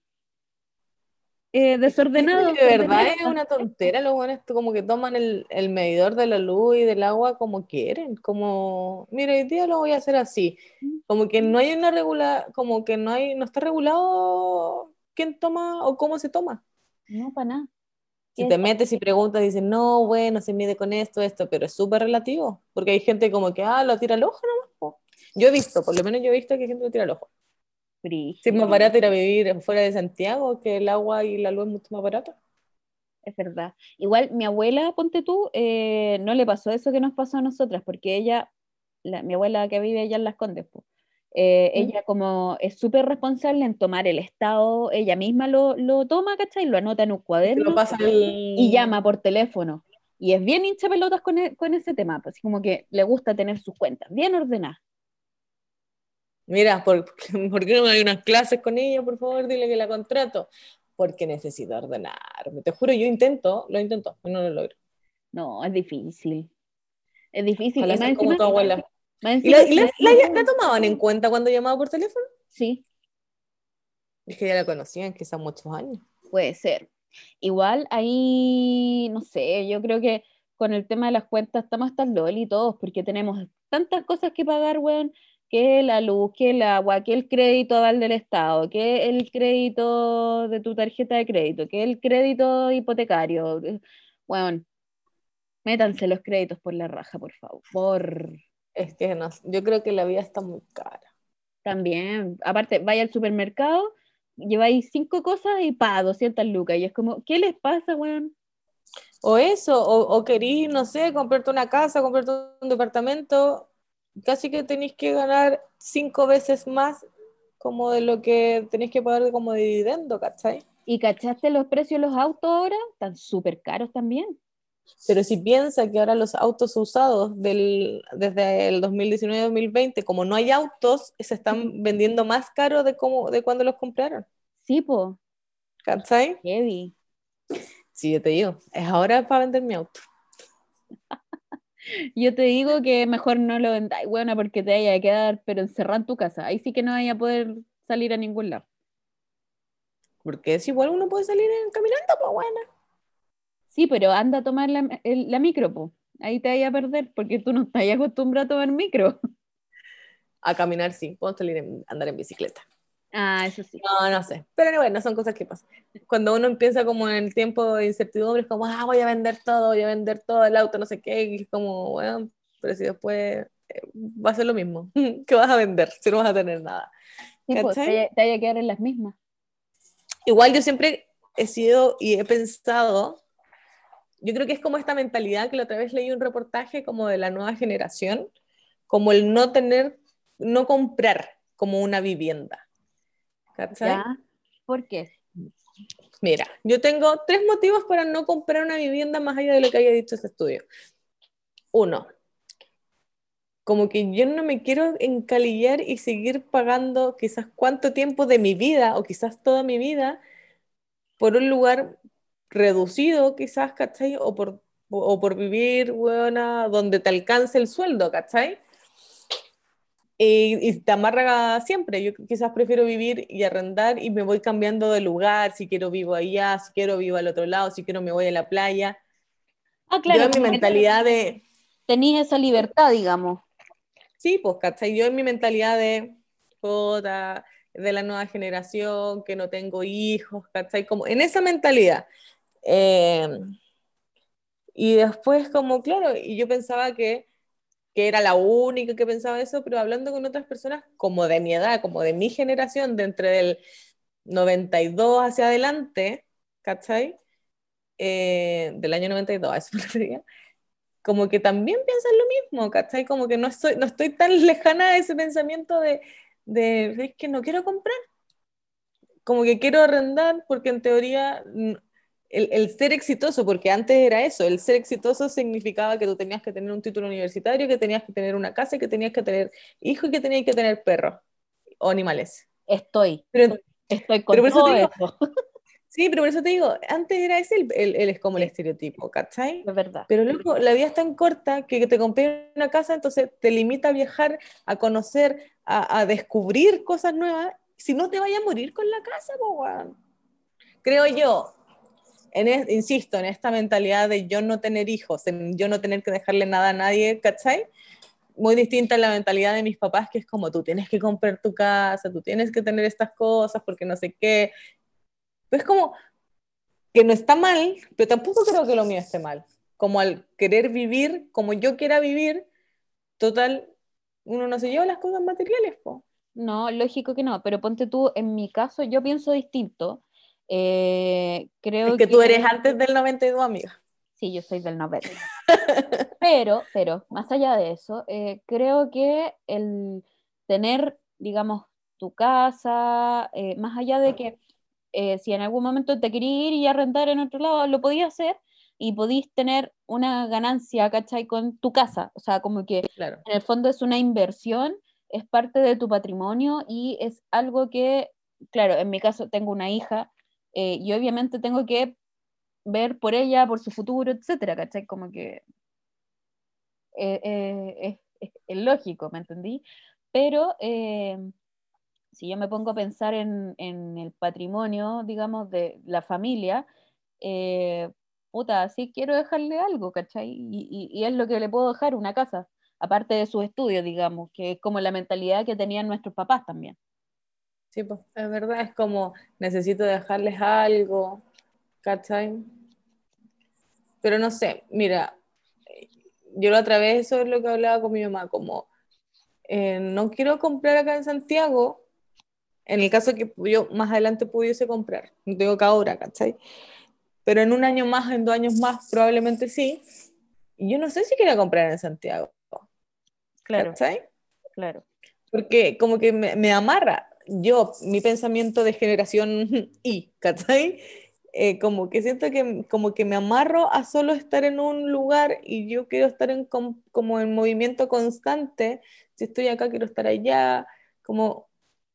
eh, desordenado. De verdad es una tontera, los buenos como que toman el, el medidor de la luz y del agua como quieren, como, mira, hoy día lo voy a hacer así, como que no hay una regula, como que no hay, no está regulado quién toma o cómo se toma. No, para nada. Si ¿Qué te es? metes y preguntas, dicen, no, bueno, se mide con esto, esto, pero es súper relativo, porque hay gente como que, ah, lo tira al ojo nomás. Yo he visto, por lo menos yo he visto que hay gente lo tira al ojo. Sí, es más barato ir a vivir fuera de Santiago, que el agua y la luz es mucho más barato. es verdad. Igual mi abuela, ponte tú, eh, no le pasó eso que nos pasó a nosotras, porque ella, la- mi abuela que vive allá en Las Condes, po, eh, ella como es súper responsable en tomar el estado, ella misma lo, lo toma, ¿cachai? Lo anota en un cuaderno el... y llama por teléfono. Y es bien hincha pelotas con, e- con ese tema, pues, así como que le gusta tener sus cuentas bien ordenadas. Mira, ¿por, ¿por qué no hay unas clases con ella? Por favor, dile que la contrato. Porque necesito ordenarme. Te juro, yo intento, lo intento, pero no lo logro. No, es difícil. Es difícil. Ojalá y como tu abuela. ¿Y la, encima- y la- la- la tomaban en cuenta cuando llamaba por teléfono? Sí, Es que ya la conocían, quizás muchos años. Puede ser. Igual ahí, no sé, yo creo que con el tema de las cuentas estamos hasta el loli todos, porque tenemos tantas cosas que pagar, weón, que la luz, que el agua, que el crédito aval del Estado, que el crédito de tu tarjeta de crédito, que el crédito hipotecario. Weón, métanse los créditos por la raja, por favor. Es que no, yo creo que la vida está muy cara. También, aparte, vaya al supermercado, lleváis cinco cosas y pa, 200 lucas. Y es como, ¿qué les pasa, weón? O eso, o, o querís, no sé, comprarte una casa, comprarte un departamento, casi que tenéis que ganar cinco veces más como de lo que tenéis que pagar como de dividendo, ¿cachai? ¿Y cachaste los precios de los autos ahora? Están súper caros también. Pero si piensa que ahora los autos usados del, desde el 2019-2020, como no hay autos, se están vendiendo más caro de, como, de cuando los compraron, Sí, po, ¿cachai? heavy. Sí, yo te digo, es ahora para vender mi auto. Yo te digo que mejor no lo vendáis, buena, porque te vaya a quedar, pero encerrado en tu casa. Ahí sí que no vaya a poder salir a ningún lado. Porque es igual uno puede salir caminando, pues bueno. Sí, pero anda a tomar la, el- la micro, po. Ahí te vaya a perder, porque tú no estás acostumbrado a tomar micro. A caminar sí, puedo salir en, andar en bicicleta. Ah, eso sí. No, no sé. Pero bueno, son cosas que pasan. Cuando uno empieza como en el tiempo de incertidumbre, es como, ah, voy a vender todo, voy a vender todo el auto, no sé qué, y es como, bueno, pero si después eh, va a ser lo mismo. ¿Qué vas a vender si no vas a tener nada? Sí, po, te, te vaya a quedar en las mismas. Igual yo siempre he sido y he pensado, yo creo que es como esta mentalidad que la otra vez leí un reportaje como de la nueva generación, como el no tener, no comprar como una vivienda. ¿Cachai? ¿Ya? ¿Por qué? Mira, yo tengo tres motivos para no comprar una vivienda más allá de lo que haya dicho este estudio. Uno, como que yo no me quiero encalillar y seguir pagando quizás cuánto tiempo de mi vida o quizás toda mi vida por un lugar reducido, quizás, ¿cachai? O por, o por vivir, buena, donde te alcance el sueldo, ¿cachai? Y, y te amarra siempre. Yo quizás prefiero vivir y arrendar y me voy cambiando de lugar. Si quiero vivo allá, si quiero vivo al otro lado, si quiero me voy a la playa. Ah, claro. yo en mi mentalidad de, Tenís esa libertad, digamos. sí, pues, ¿cachai? Yo en mi mentalidad de, puta, de la nueva generación, que no tengo hijos, ¿cachai? Como en esa mentalidad. Eh, y después, como, claro, y yo pensaba que que era la única que pensaba eso, pero hablando con otras personas como de mi edad, como de mi generación, de entre el 92 hacia adelante, ¿cachai? Eh, del año 92, a eso me refería, como que también piensan lo mismo, ¿cachai? Como que no estoy, no estoy tan lejana a ese pensamiento de, de, es que no quiero comprar, como que quiero arrendar porque en teoría el, ser exitoso, porque antes era eso, el ser exitoso significaba que tú tenías que tener un título universitario, que tenías que tener una casa, que tenías que tener hijos y que tenías que tener perros o animales. Estoy, pero, estoy con todo eso. Sí, pero por eso te digo, antes era ese el, el, es como el estereotipo, ¿cachai? Es verdad. Pero luego la vida es tan corta que te compré una casa, entonces te limita a viajar, a conocer, a, descubrir cosas nuevas. Si no te vaya a morir con la casa, pues, Creo yo, en insisto, en esta mentalidad de yo no tener hijos, en yo no tener que dejarle nada a nadie, ¿cachai? Muy distinta a la mentalidad de mis papás, que es como tú tienes que comprar tu casa, tú tienes que tener estas cosas porque no sé qué. Pues como que no está mal, pero tampoco creo que lo mío esté mal. Como al querer vivir como yo quiera vivir, total, uno no se lleva las cosas materiales, po. No, lógico que no, pero ponte tú, en mi caso yo pienso distinto eh, creo es que, tú eres antes del 92, amiga. Sí, yo soy del 90. pero, pero, más allá de eso, eh, creo que el tener, digamos, tu casa, eh, más allá de que si en algún momento te querías ir y arrendar en otro lado, lo podías hacer y podías tener una ganancia, ¿cachai? Con tu casa. O sea, como que claro. en el fondo es una inversión, es parte de tu patrimonio y es algo que, claro, en mi caso tengo una hija eh, y obviamente tengo que ver por ella, por su futuro, etcétera, ¿cachai? Como que eh, eh, es, lógico, ¿me entendí? Pero si yo me pongo a pensar en, el patrimonio, digamos, de la familia, puta, sí quiero dejarle algo, ¿cachai? Y, y, es lo que le puedo dejar, una casa, aparte de sus estudios, digamos, que es como la mentalidad que tenían nuestros papás también. Sí, pues es verdad, es como necesito dejarles algo, ¿cachai? Pero no sé, mira, yo la otra vez eso es lo que hablaba con mi mamá, como eh, no quiero comprar acá en Santiago, en el caso que yo más adelante pudiese comprar, no tengo que ahora, ¿cachai? Pero en un año más, en dos años más, probablemente sí. Y yo no sé si quiero comprar en Santiago. Claro. ¿Cachai? Claro. Porque como que me, me amarra yo, mi pensamiento de generación Y, ¿cachai? Eh, como que siento que como que me amarro a solo estar en un lugar y yo quiero estar en como en movimiento constante, si estoy acá quiero estar allá, como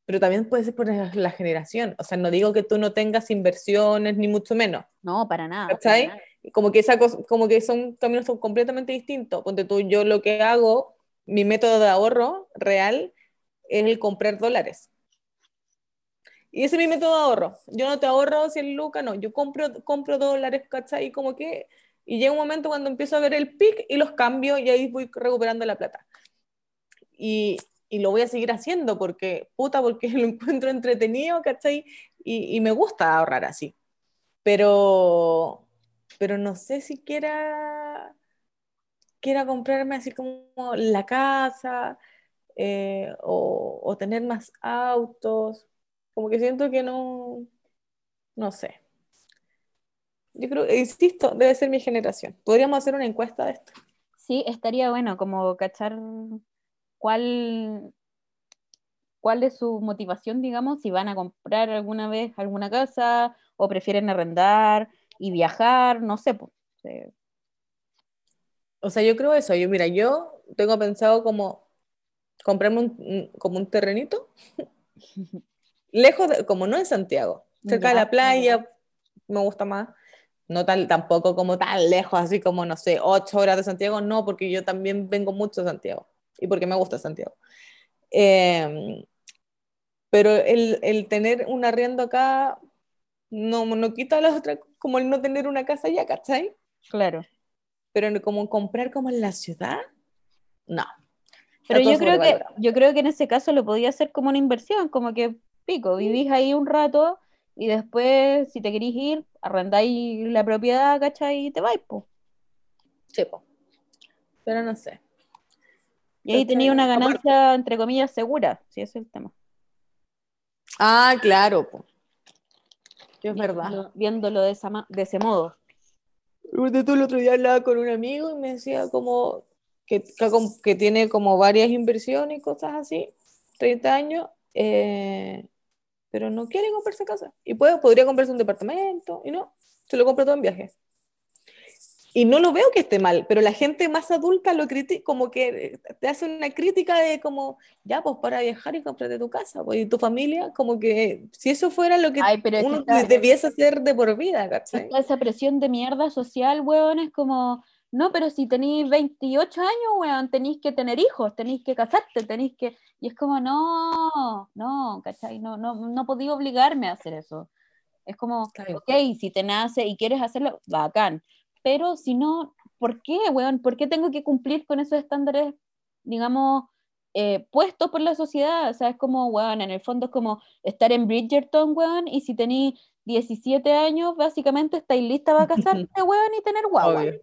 pero también puede ser por la generación, o sea, no digo que tú no tengas inversiones ni mucho menos. No, para nada. ¿Cachai? Como que esa como que son caminos son completamente distintos. Ponte tú, yo lo que hago, mi método de ahorro real es el comprar dólares. Y ese es mi método de ahorro. Yo no te ahorro 100 lucas, no. Yo compro, compro dólares, ¿cachai? Y como que... Y llega un momento cuando empiezo a ver el pic y los cambio y ahí voy recuperando la plata. Y, y lo voy a seguir haciendo porque, puta, porque lo encuentro entretenido, ¿cachai? Y, y me gusta ahorrar así. Pero, pero no sé si quiera, quiera comprarme así como la casa eh, o, o tener más autos como que siento que no, no sé. Yo creo, insisto, debe ser mi generación. Podríamos hacer una encuesta de esto. Sí, estaría bueno como cachar cuál, cuál es su motivación, digamos, si van a comprar alguna vez alguna casa o prefieren arrendar y viajar, no sé. Pues, O sea, yo creo eso. Yo, mira, yo tengo pensado como comprarme como un terrenito lejos, como no en Santiago, cerca de la playa, me gusta más. No tal, tampoco como tan lejos, así como, no sé, ocho horas de Santiago, no, porque yo también vengo mucho de Santiago y porque me gusta Santiago. Em, pero el, el, tener un arriendo acá no, no quita la otra, como el no tener una casa allá, ¿cachai? Claro. Pero como comprar como en la ciudad, no. Pero yo creo, que, yo creo que en ese caso lo podía hacer como una inversión, como que pico, vivís ahí un rato y después, si te querís ir, arrendáis la propiedad, ¿cachai? Y te vais, po. Sí, po. Pero no sé. Y ahí tenía una ganancia, entre comillas, segura, si ese es el tema. Ah, claro, po. Sí, es verdad. Viéndolo, de, esa de ese modo. Tú el otro día hablaba con un amigo y me decía como que, que, que tiene como varias inversiones y cosas así, 30 años, eh, pero no quiere comprarse casa. Y puede, podría comprarse un departamento y no, se lo compra todo en viaje. Y no lo veo que esté mal, pero la gente más adulta lo critica, como que te hace una crítica de como, ya, pues para viajar y cómprate tu casa, pues, y tu familia, como que si eso fuera lo que Ay, pero uno está- debiese hacer de por vida, ¿cachai? Esa presión de mierda social, weón, es como, no, pero si tenéis 28 años, weón, tenéis que tener hijos, tenéis que casarte, tenéis que... Y es como, no, no, ¿cachai? No, no, no podía obligarme a hacer eso. Es como, Claro. ok, si te nace y quieres hacerlo, bacán. Pero si no, ¿por qué, weón? ¿Por qué tengo que cumplir con esos estándares, digamos, eh, puestos por la sociedad? O sea, es como, weón, en el fondo es como estar en Bridgerton, weón, y si tenéis 17 años, básicamente estáis lista para casarte, weón, y tener guagua. Obvio.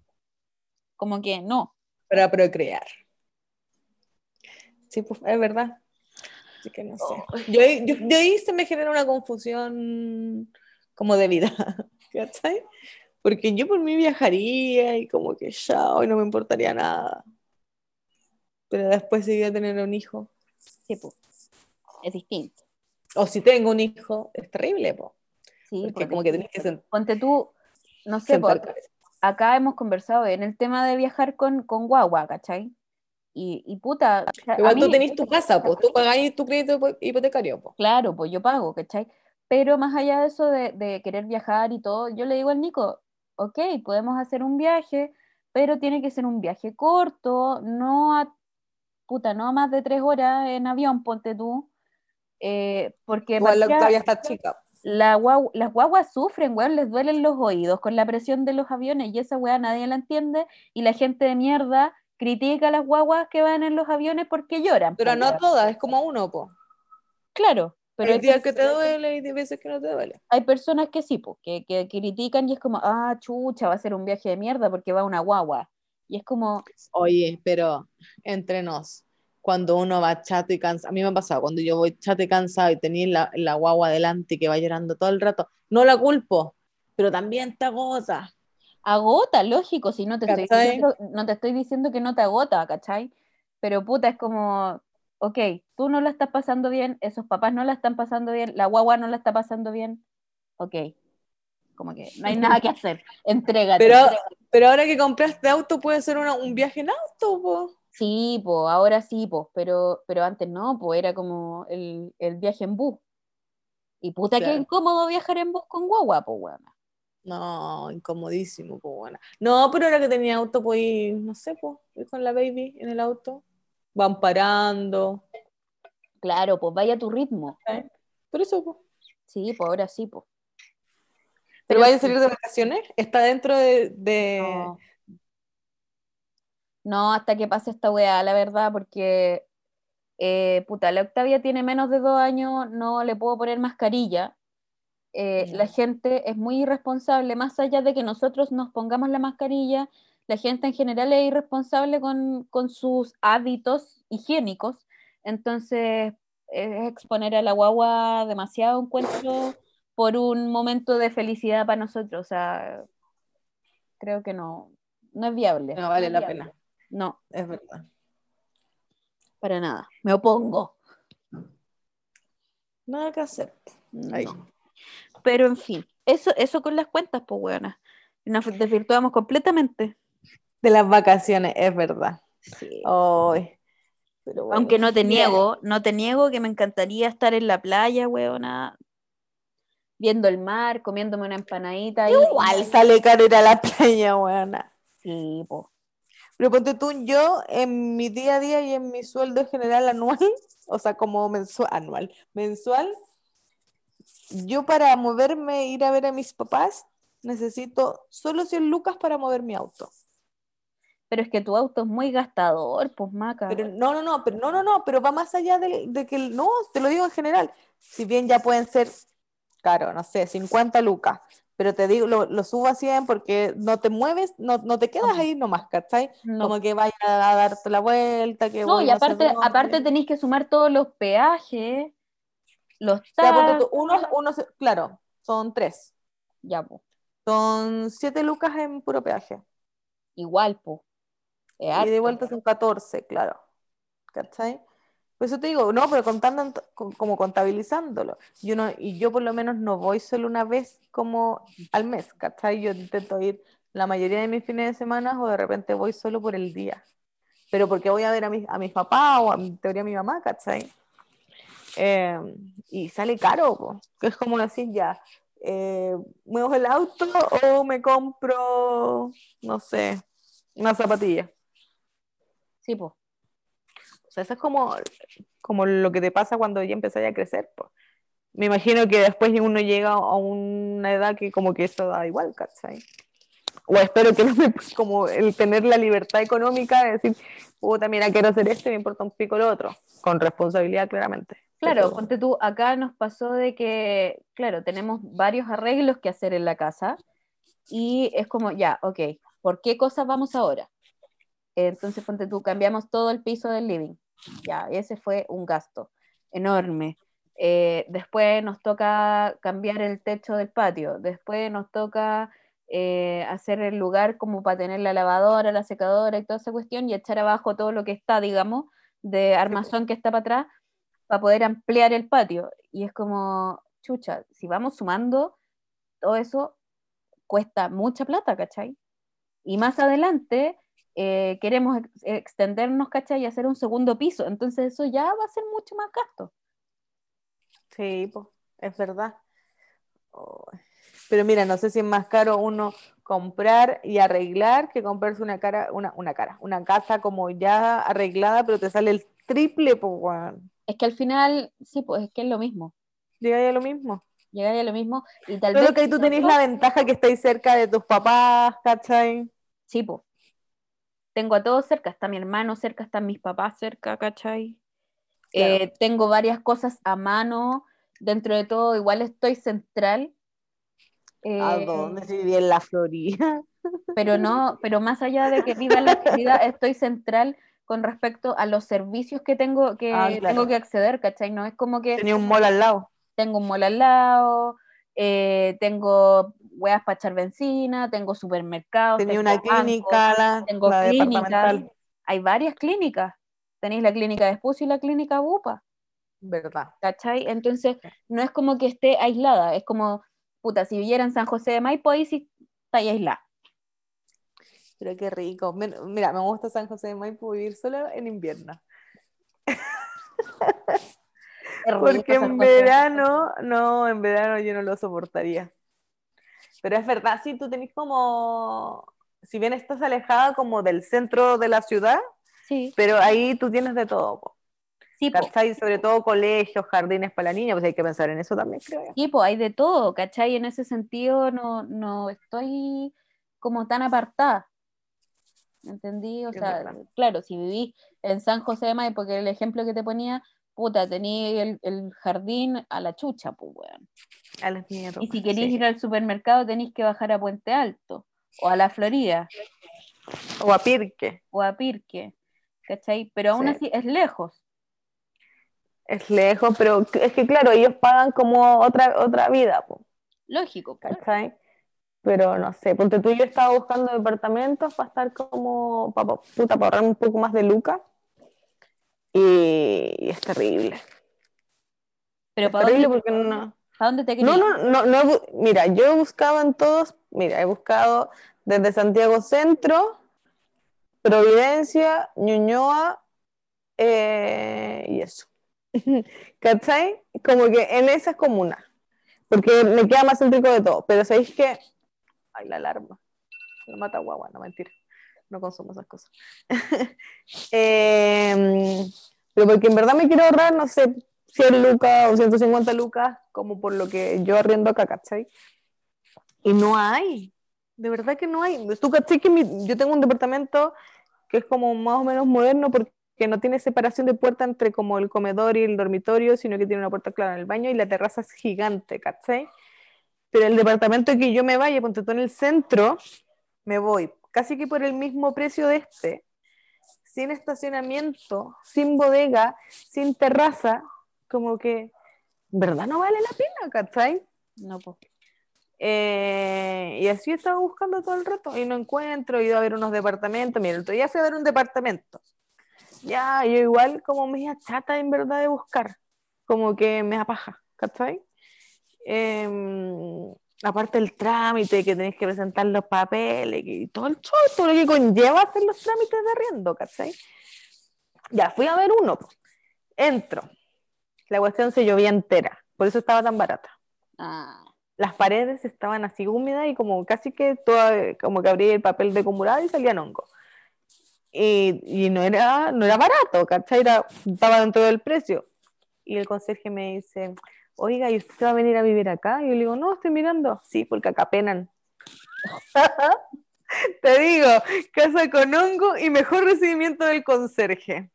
Como que no. para procrear. Sí, pues es verdad. Así que no sé. Yo, yo- ahí se me genera una confusión como de vida, ¿cachai? Porque yo por mí viajaría y como que ya hoy no me importaría nada. Pero después si voy a tener un hijo. Sí, po. Es distinto. O si tengo un hijo, es terrible, po. Sí, Porque porque como que tenés que sen- ponte tú, no sé, po, sentar acá, cabeza. acá hemos conversado en el tema de viajar con, con guagua, ¿cachai? Y, y puta, o sea, Igual tú mí- tenés tu casa, pues tú pagáis tu crédito hipo- hipotecario, pues. Claro, pues yo pago, ¿cachai? Pero más allá de eso de, de querer viajar y todo, yo le digo al Nico, ok, podemos hacer un viaje, pero tiene que ser un viaje corto, no a, puta, no a más de tres horas en avión, ponte tú, eh, porque Igual la Octavia está chica. la guau- las guaguas sufren, weón, les duelen los oídos con la presión de los aviones y esa weá nadie la entiende y la gente de mierda critica a las guaguas que van en los aviones porque lloran. Pero po, no todas, es como uno, pues. Claro, pero Hay hay, días que te duele y hay veces que no te duele. hay personas que sí, po, que, que critican y es como, ah, chucha, va a ser un viaje de mierda porque va una guagua. Y es como, Oye, pero entre nos, cuando uno va chato y cansado, a mí me ha pasado, cuando yo voy chato y cansado y tenía la, la guagua adelante y que va llorando todo el rato, no la culpo, pero también te agota. Agota, lógico, si no te, estoy diciendo, no te estoy diciendo que no te agota, ¿cachai? Pero puta, es como, ok, tú no la estás pasando bien, esos papás no la están pasando bien, la guagua no la está pasando bien, ok. Como que no hay nada que hacer, entrégate. Pero, entrégate. pero ahora que compraste auto, puede ser una- un viaje en auto, po. Sí, po, ahora sí, po, pero, pero antes no, pues era como el, el viaje en bus. Y puta, qué Claro. incómodo viajar en bus con guagua, po, weón. No, incomodísimo, pues bueno. No, pero ahora que tenía auto, pues no sé, pues, ir con la baby en el auto. Van parando. Claro, pues vaya a tu ritmo. Por eso, pues. Sí, pues ahora sí, pues. ¿Pero vaya a salir de vacaciones? ¿Está dentro de...? de- No. No, hasta que pase esta weá, la verdad, porque eh, puta, la Octavia tiene menos de dos años, no le puedo poner mascarilla. Eh. La gente es muy irresponsable, más allá de que nosotros nos pongamos la mascarilla, la gente en general es irresponsable con, con sus hábitos higiénicos. Entonces, es exponer a la guagua demasiado encuentro por un momento de felicidad para nosotros. O sea, creo que no, no es viable. No vale la pena. No, Es verdad. para nada. Me opongo. Nada que hacer. Ahí. No. Pero en fin, eso, eso con las cuentas, pues buenas. Nos desvirtuamos completamente. De las vacaciones, es verdad. Sí. Pero bueno. Aunque no te niego, no te niego que me encantaría estar en la playa, weona, viendo el mar, comiéndome una empanadita. ahí. Igual sale caro ir a la playa, buena. Sí, po. Pero ponte tú, yo en mi día a día y en mi sueldo en general anual, o sea, como mensual, anual, mensual, yo para moverme, ir a ver a mis papás, necesito solo 100 lucas para mover mi auto. Pero es que tu auto es muy gastador, pues maca. Pero no, no, no, pero no, no, no, pero va más allá de, de que, no, te lo digo en general, si bien ya pueden ser, caro, no sé, 50 lucas, pero te digo, lo, lo, subo a 100 porque no te mueves, no, no te quedas ahí nomás, ¿cachai? Como que vaya a darte la vuelta, que No, y aparte, aparte tenéis que sumar todos los peajes, los taxis. uno, uno, claro, son tres. Ya, pues. Son siete lucas en puro peaje. Igual, pues. Y de vuelta son 14, claro. ¿Cachai? Por eso te digo, no, pero contando, como contabilizándolo. Yo no, y yo por lo menos no voy solo una vez como al mes, ¿cachai? Yo intento ir la mayoría de mis fines de semana o de repente voy solo por el día. Pero porque voy a ver a, mi, a mis papás o a mi teoría a mi mamá, ¿cachai? Eh, y sale caro, que es como decir ya, eh, muevo el auto o me compro, no sé, una zapatilla. Sí, pues. O sea, eso es como, como lo que te pasa cuando ya empezás a crecer. Pues. Me imagino que después uno llega a una edad que como que eso da igual, ¿cachai? O espero que no me, como el tener la libertad económica de decir, puta, mira, quiero hacer esto y me importa un pico lo otro, con responsabilidad claramente. Claro, ponte tú, acá nos pasó de que, claro, tenemos varios arreglos que hacer en la casa y es como, ya, ok, ¿por qué cosas vamos ahora? Entonces, ponte tú, cambiamos todo el piso del living. Ya, ese fue un gasto enorme. Eh, después nos toca cambiar el techo del patio. Después nos toca eh, hacer el lugar como para tener la lavadora, la secadora y toda esa cuestión y echar abajo todo lo que está, digamos, de armazón que está para atrás para poder ampliar el patio. Y es como, chucha, si vamos sumando, todo eso cuesta mucha plata, ¿cachai? Y más adelante eh, queremos extendernos, ¿cachai? Y hacer un segundo piso. Entonces eso ya va a ser mucho más gasto. Sí, pues, es verdad. Pero mira, no sé si es más caro uno comprar y arreglar que comprarse una cara, una, una cara, una casa como ya arreglada, pero te sale el triple, pues, Es que al final, sí, pues es que es lo mismo. Llega ya lo mismo. Llega ya lo mismo. Y tal pero que ahí tú tenés la ventaja que estáis cerca de tus papás, ¿cachai? Sí, pues tengo a todos cerca, está mi hermano cerca, están mis papás cerca, ¿cachai? Eh, tengo varias cosas a mano, dentro de todo igual estoy central. ¿A eh, dónde? Si viví en la Florida. Pero no, pero más allá de que viva en la Florida, estoy central con respecto a los servicios que tengo que, ah, tengo que acceder, ¿cachai? No es como que... Tenía un mall al lado. Tengo un mall al lado, eh, tengo weas para echar benzina, tengo supermercados. Tenía una clínica, la, tengo clínicas. Hay varias clínicas. Tenéis la clínica de Espucio y la clínica Bupa. ¿Verdad? ¿Cachai? Entonces, no es como que esté aislada, es como, puta, si viviera en San José de Maipo, ahí sí está aislada. Pero qué rico. Mira, me gusta San José de Maipo vivir solo en invierno. Porque en verano, no, en verano yo no lo soportaría. Pero es verdad, si tú tenés como, si bien estás alejada como del centro de la ciudad, sí. pero ahí tú tienes de todo. Sí, ¿Cachai? Sobre todo colegios, jardines para la niña, pues hay que pensar en eso también, creo. Pues hay de todo, ¿cachai? En ese sentido no, no estoy como tan apartada. ¿Entendí? O sea, claro, si viví en San José de Mayo, porque el ejemplo que te ponía, puta, tenía el, jardín a la chucha, pues, weón. A las mierdas. Y si queréis ir al supermercado, tenéis que bajar a Puente Alto, o a la Florida. O a Pirque. O a Pirque, ¿cachai? Pero aún así es lejos. Es lejos, pero es que claro, ellos pagan como otra, otra vida. Lógico, ¿cachai? Pero no sé, ponte tú, yo estaba buscando departamentos para estar como, para, puta, para ahorrar un poco más de lucas y es terrible. Pero es terrible porque no. ¿A dónde te querías? No, no, no, mira, yo he buscado en todos, mira, he buscado desde Santiago Centro, Providencia, Ñuñoa eh, y eso. ¿Cachai? Como que en esas comunas, porque me queda más céntrico de todo, pero sabéis que. Ay, la alarma. Me mata guagua, no mentira no consumo esas cosas. Em, pero porque en verdad me quiero ahorrar, no sé, 100 lucas o 150 lucas, como por lo que yo arriendo acá, ¿cachai? Y no hay, de verdad que no hay. Tú, ¿cachai? Que yo tengo un departamento que es como más o menos moderno porque no tiene separación de puerta entre como el comedor y el dormitorio, sino que tiene una puerta clara en el baño y la terraza es gigante, ¿cachai? pero el departamento que yo me vaya, ponte tú en el centro, me voy casi que por el mismo precio de este, sin estacionamiento, sin bodega, sin terraza, como que, ¿verdad no vale la pena, ¿cachai? No, pues. Eh, y así estaba buscando todo el rato y no encuentro, he ido a ver unos departamentos. Mira, el otro día fui a ver un departamento. Ya, yo igual como media chata en verdad de buscar, como que me apaja, ¿cachai? Em, aparte el trámite, que tenés que presentar los papeles y todo el show, todo lo que conlleva hacer los trámites de arriendo, ¿cachai? Ya, fui a ver uno, entro. La cuestión se llovía entera, por eso estaba tan barata. Ah, Las paredes estaban así húmedas y como casi que toda, como que abría el papel de acumulado y salían hongos. Y, y no, era, no era barato, ¿cachai? Era, estaba dentro del precio. Y el conserje me dice, oiga, ¿y usted va a venir a vivir acá? Y yo le digo, no, estoy mirando. Sí, porque acá penan. Te digo, casa con hongo y mejor recibimiento del conserje.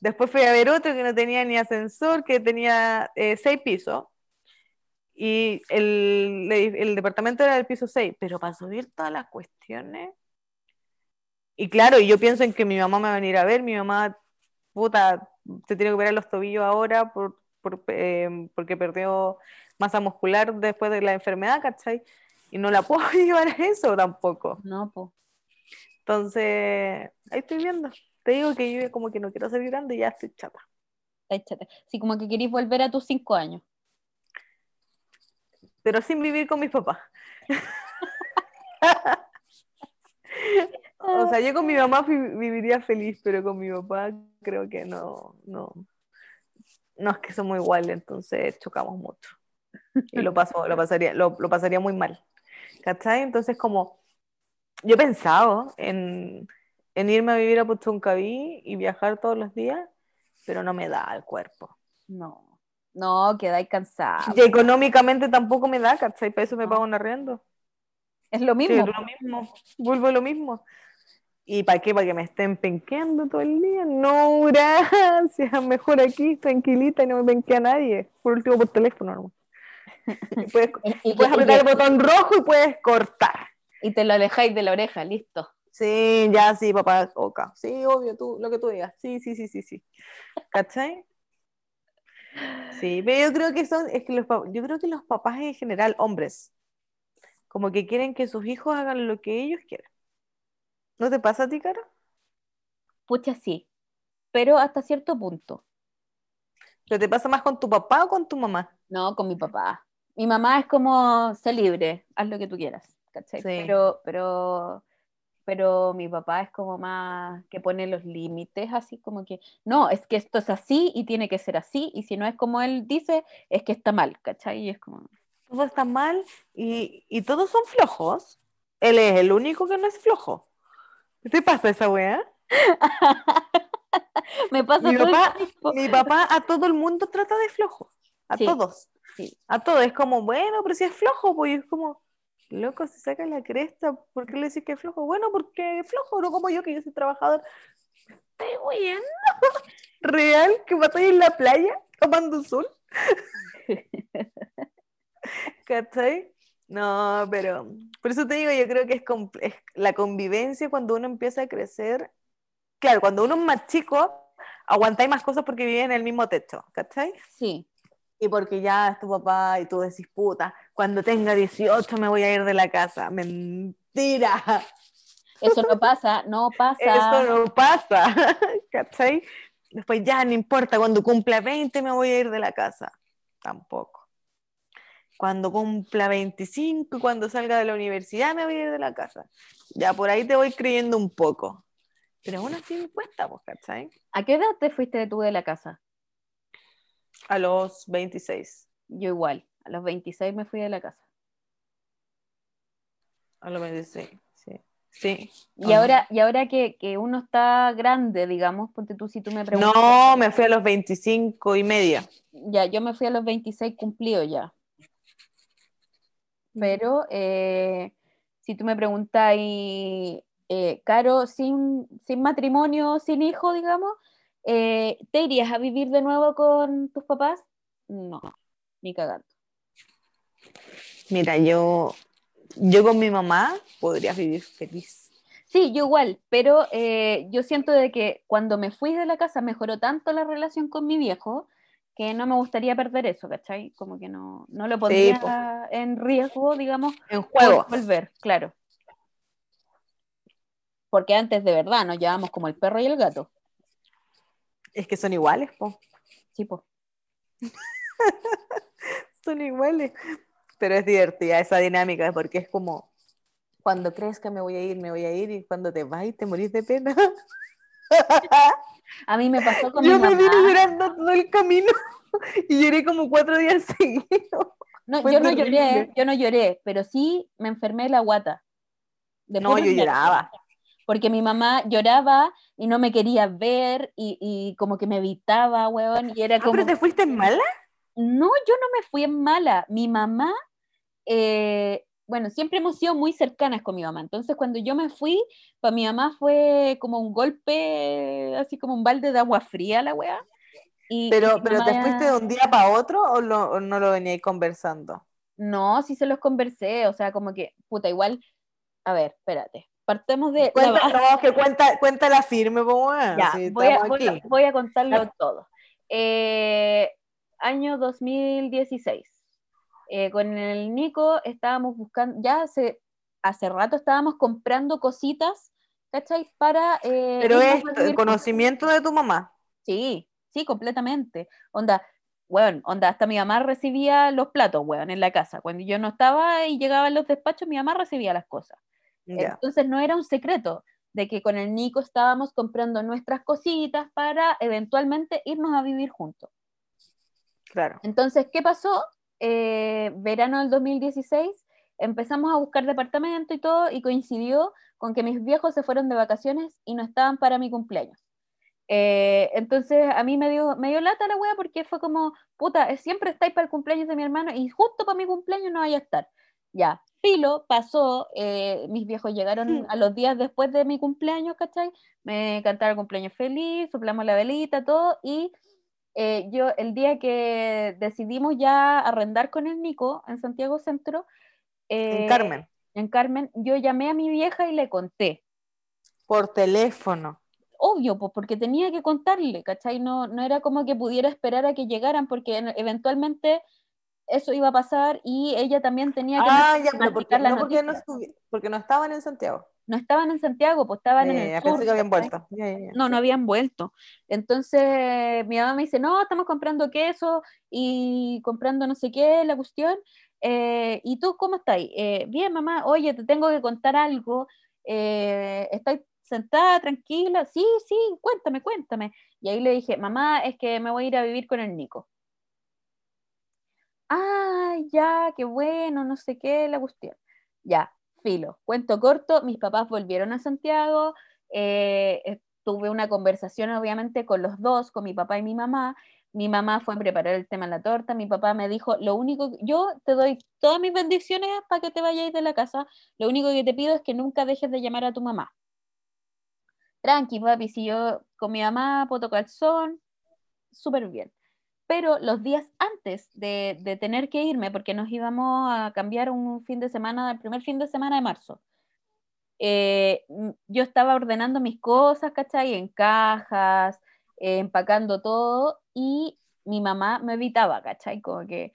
Después fui a ver otro que no tenía ni ascensor, que tenía eh, seis pisos. Y el, el departamento era del piso 6, pero para subir todas las cuestiones. Y claro, y yo pienso en que mi mamá me va a venir a ver, mi mamá, puta, se tiene que operar los tobillos ahora por, por, eh, porque perdió masa muscular después de la enfermedad, ¿cachai? Y no la puedo llevar a eso tampoco. no, pues. Entonces, ahí estoy viendo. Te digo que yo como que no quiero ser grande y ya estoy chata. Échate. Sí, como que querís volver a tus cinco años. Pero sin vivir con mis papás. O sea, yo con mi mamá viviría feliz, pero con mi papá creo que no, no. No es que somos iguales, entonces chocamos mucho. Y lo paso, lo pasaría, lo, lo pasaría muy mal. ¿Cachai? Entonces, como yo he pensado en, en irme a vivir a Puchuncaví y viajar todos los días, pero no me da el cuerpo. No, no, quedáis cansado. Y económicamente tampoco me da, ¿cachai? Para eso me No. pago un arriendo. Es lo Sí, mismo. es lo mismo, vuelvo a lo mismo. ¿Y para qué? ¿Para que me estén penqueando todo el día? No, gracias, mejor aquí, tranquilita y no me penquea nadie. Por último, por teléfono, nomás. Y puedes, Y, apretar el botón rojo y puedes cortar. y te lo alejáis de la oreja, listo. Sí, ya, sí, papá, oca. Sí, obvio, tú, lo que tú digas. Sí, sí, sí, sí, sí. ¿Cachai? Sí, pero yo creo que son, es que los, yo creo que los papás en general, hombres, como que quieren que sus hijos hagan lo que ellos quieren. ¿No te pasa a ti, Cara? Pucha, sí. Pero hasta cierto punto. ¿Pero te pasa más con tu papá o con tu mamá? No, con mi papá. Mi mamá es como, sé libre, haz lo que tú quieras, ¿cachai? Sí. Pero, pero, pero mi papá es como más que pone los límites, así como que, no, es que esto es así y tiene que ser así, y si no es como él dice, es que está mal, ¿cachai? Y es como, Todo está mal y, y todos son flojos. Él es el único que no es flojo. ¿Qué te pasa esa weá? me pasa Mi todo el papá, tiempo. mi papá a todo el mundo trata de flojo. A Sí. todos. Sí. A todos. Es como, bueno, pero si es flojo, pues es como, loco, se saca la cresta. ¿Por qué le decís que es flojo? Bueno, porque es flojo, no como yo, que yo soy trabajador. Estoy huyendo. ¿Real? ¿Que matáis en la playa tomando sol? ¿Cachai? No, pero por eso te digo, yo creo que es, es la convivencia cuando uno empieza a crecer. Claro, cuando uno es más chico, aguantáis más cosas porque viven en el mismo techo, ¿cachai? Sí, Y porque ya es tu papá y tú decís, puta, cuando tenga 18 me voy a ir de la casa. Mentira, eso no pasa, no pasa. eso no pasa, ¿cachai? Después ya no importa, cuando cumpla 20 me voy a ir de la casa. Tampoco. Cuando cumpla 25 y cuando salga de la universidad me voy a ir de la casa. Ya por ahí te voy creyendo un poco. Pero aún así me cuesta, pues, ¿cachai? ¿A qué edad te fuiste tú de la casa? A los 26. Yo igual, a los 26 me fui de la casa. A los 26, sí. Sí. Y ahora, y ahora que, que uno está grande, digamos, ponte tú si tú me preguntas. No, me fui a los 25 y media. Ya, yo me fui a los 26 cumplido ya. Pero eh, si tú me preguntas, eh, Caro, sin, sin matrimonio, sin hijo, digamos, eh, ¿te irías a vivir de nuevo con tus papás? No, ni cagando. Mira, yo, yo con mi mamá podría vivir feliz. Sí, yo igual, pero eh, yo siento de que cuando me fui de la casa mejoró tanto la relación con mi viejo que no me gustaría perder eso, ¿cachai? Como que no, no lo pondría en riesgo, digamos, en juego. Volver, claro. Porque antes de verdad nos llevamos como el perro y el gato. Es que son iguales, po. Sí, po. son iguales. Pero es divertida esa dinámica, porque es como, cuando crees que me voy a ir, me voy a ir, y cuando te vas y te morís de pena. A mí me pasó con Yo mi mamá. me vine llorando todo el camino y lloré como cuatro días seguidos. No, yo no lloré, yo no lloré, pero sí me enfermé la guata. no, yo lloraba. Porque mi mamá lloraba y no me quería ver y, y como que me evitaba, weón. Y era como... Ah, ¿Pero te fuiste en mala? No, yo no me fui en mala. Mi mamá eh, bueno, siempre hemos sido muy cercanas con mi mamá. Entonces, cuando yo me fui, para mi mamá fue como un golpe, así como un balde de agua fría la weá. Y, pero, pero ¿te fuiste de un día para otro o, no lo veníais conversando? No, sí se los conversé, o sea, como que, puta, igual, a ver, espérate, partemos de... Cuenta, no, que cuenta, cuenta la firme, pues, ya, voy, a, voy, a, contarlo todo. Eh, año 2016. Eh, con el Nico estábamos buscando, ya hace, hace rato estábamos comprando cositas, ¿cachai? Para... Eh, Pero es el conocimiento de tu mamá. Sí, sí, completamente. Onda, bueno, onda, hasta mi mamá recibía los platos, weón, en la casa. Cuando yo no estaba y llegaba en los despachos, mi mamá recibía las cosas. Entonces no era un secreto de que con el Nico estábamos comprando nuestras cositas para eventualmente irnos a vivir juntos. Claro. Entonces, ¿qué pasó? Eh, verano del 2016, empezamos a buscar departamento y todo, y coincidió con que mis viejos se fueron de vacaciones y no estaban para mi cumpleaños. Eh, entonces a mí me dio, me dio lata la wea porque fue como, puta, siempre estáis para el cumpleaños de mi hermano y justo para mi cumpleaños no vaya a estar. Ya, filo, pasó, eh, mis viejos llegaron a los días después de mi cumpleaños, ¿cachai? Me cantaron cumpleaños feliz, soplamos la velita, todo, y eh, yo el día que decidimos ya arrendar con el Nico en Santiago Centro, en Carmen. Eh, en Carmen, yo llamé a mi vieja y le conté. Por teléfono. Obvio, pues porque tenía que contarle, ¿cachai? No, no era como que pudiera esperar a que llegaran, porque eventualmente eso iba a pasar y ella también tenía que... Ah, ya, pero porque, no, porque, no porque no estaban en Santiago no estaban en Santiago, pues estaban en el sur. que habían vuelto. no, no habían vuelto. Entonces mi mamá me dice, no, estamos comprando queso y comprando no sé qué, la cuestión. Eh, ¿Y tú cómo estás? Eh, bien, mamá, oye, te tengo que contar algo. Eh, ¿Estás sentada, tranquila? Sí, sí, cuéntame, cuéntame. Y ahí le dije, mamá, es que me voy a ir a vivir con el Nico. Ah, ya, qué bueno, no sé qué, la cuestión. Ya, filo, cuento corto, mis papás volvieron a Santiago, eh, eh, tuve una conversación obviamente con los dos, con mi papá y mi mamá. Mi mamá fue a preparar el tema en la torta, mi papá me dijo, lo único, yo te doy todas mis bendiciones para que te vayáis de la casa, lo único que te pido es que nunca dejes de llamar a tu mamá. Tranqui, papi, si yo con mi mamá, poto calzón, súper bien pero los días antes de, tener que irme, porque nos íbamos a cambiar un fin de semana, el primer fin de semana de marzo, eh, yo estaba ordenando mis cosas, ¿cachai? En cajas, eh, empacando todo, y mi mamá me evitaba, ¿cachai? Como que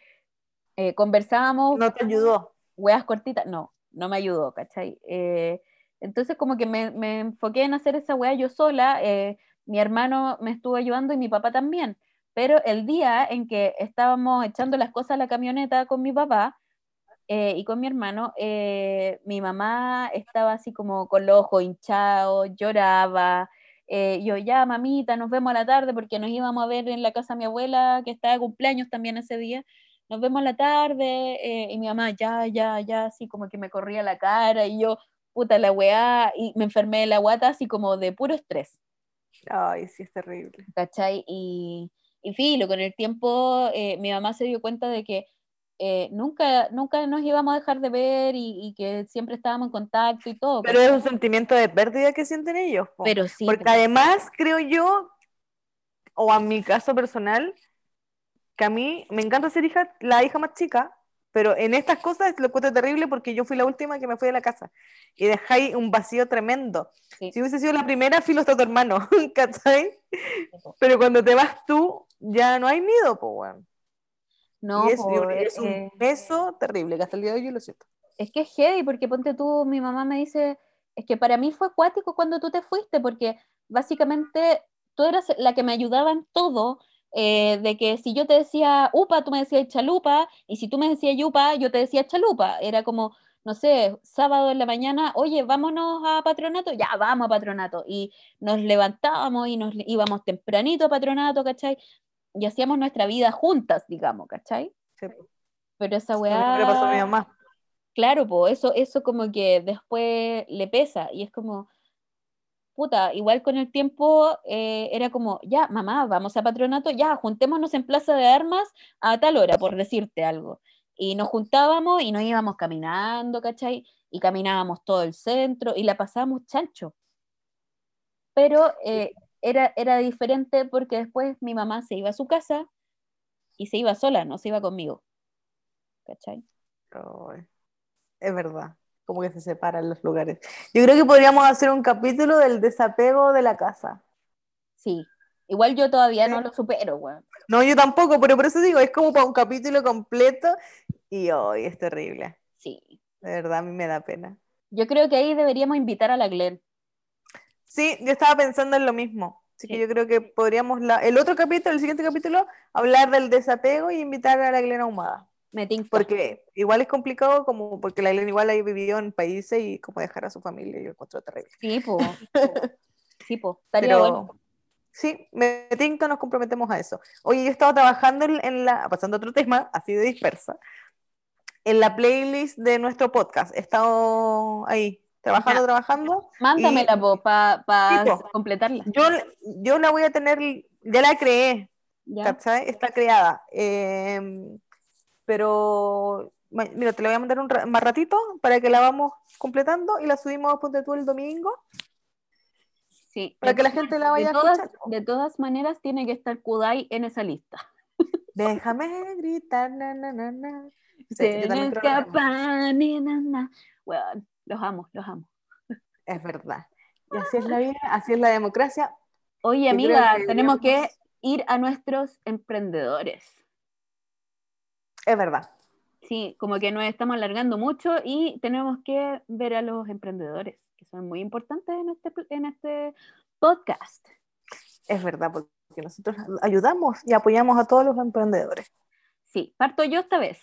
eh, conversábamos. ¿No te ayudó? Hueas cortitas, no, no me ayudó, ¿cachai? entonces como que me, me, enfoqué en hacer esa hueá yo sola, mi hermano me estuvo ayudando y mi papá también pero el día en que estábamos echando las cosas a la camioneta con mi papá eh, y con mi hermano, eh, mi mamá estaba así como con los ojos hinchados, lloraba. Eh, yo, ya, mamita, nos vemos a la tarde porque nos íbamos a ver en la casa de mi abuela, que estaba de cumpleaños también ese día. Nos vemos a la tarde. y mi mamá, ya, ya, ya, así como que me corría la cara y yo, puta la weá, y me enfermé de la guata así como de puro estrés. Ay, sí, es terrible. ¿Cachai? Y, y filo, con el tiempo eh, mi mamá se dio cuenta de que eh, nunca, nunca nos íbamos a dejar de ver y, que siempre estábamos en contacto y todo. Pero es un sentimiento de pérdida que sienten ellos. Pero sí. Porque además creo yo, o a mi caso personal, que a mí me encanta ser hija, la hija más chica, pero en estas cosas lo encuentro terrible porque yo fui la última que me fui de la casa y dejáis un vacío tremendo. Sí. Si hubiese sido la primera, filo está tu hermano, ¿cachai? Pero cuando te vas tú, ya no hay nido, pues. No, y es, es un eh, peso terrible, que hasta el día de hoy yo lo siento. es que es heavy, porque ponte tú, mi mamá me dice, es que para mí fue acuático cuando tú te fuiste, porque básicamente tú eras la que me ayudaba en todo, eh, de que si yo te decía upa, tú me decías chalupa, y si tú me decías yupa, yo te decía chalupa. Era como, no sé, sábado en la mañana, oye, vámonos a patronato, ya vamos a patronato. Y nos levantábamos y nos íbamos tempranito a patronato, ¿cachai? Y hacíamos nuestra vida juntas, digamos, ¿cachai? Sí, po. Pero esa weá... le pasó a mi mamá. Claro, pues eso, eso como que después le pesa y es como, puta, igual con el tiempo eh, era como, ya, mamá, vamos a patronato, ya, juntémonos en Plaza de Armas a tal hora, por decirte algo. Y nos juntábamos y nos íbamos caminando, ¿cachai? Y caminábamos todo el centro y la pasábamos chancho. Pero eh, era, era diferente porque después mi mamá se iba a su casa y se iba sola, no se iba conmigo. ¿Cachai? Es verdad, como que se separan los lugares. Yo creo que podríamos hacer un capítulo del desapego de la casa. Sí. Igual yo todavía Sí. no lo supero, weón. No, yo tampoco, pero por eso digo, es como para un capítulo completo y hoy es terrible. Sí. De verdad, a mí me da pena. Yo creo que ahí deberíamos invitar a la Glenn. Sí, yo estaba pensando en lo mismo. Así que yo creo que podríamos, la- el otro capítulo, el siguiente capítulo, hablar del desapego y invitar a la Glena Ahumada. Me. Porque igual es complicado, como porque la Glena igual ha vivido en países y como dejar a su familia, yo encuentro terrible. Sí, po. Sí, po. Estaría Pero bueno. sí, me tinca, nos comprometemos a eso. Oye, yo estaba trabajando en, en la, pasando a otro tema, así de dispersa, en la playlist de nuestro podcast. He estado ahí, trabajando, trabajando. Mándamela, po, para Sí, po. completarla. Yo, yo la voy a tener, ya la creé, ¿ya? ¿cachai? Está creada. Eh, pero, mira, te la voy a mandar un ra- más ratito para que la vamos completando y la subimos, ponte tú, el domingo, Sí. para que la gente la vaya de a todas, escuchar. de todas maneras, tiene que estar Kudai en esa lista. Déjame gritar, na, na, na, na. Sí, Se me na, na. Weón, los amo, los amo. Es verdad. Y así es la vida, así es la democracia. Oye, amiga, que tenemos que ir a nuestros emprendedores. Es verdad. Sí, como que nos estamos alargando mucho y tenemos que ver a los emprendedores, que son muy importantes en este, en este podcast. Es verdad, porque nosotros ayudamos y apoyamos a todos los emprendedores. Sí, parto yo esta vez.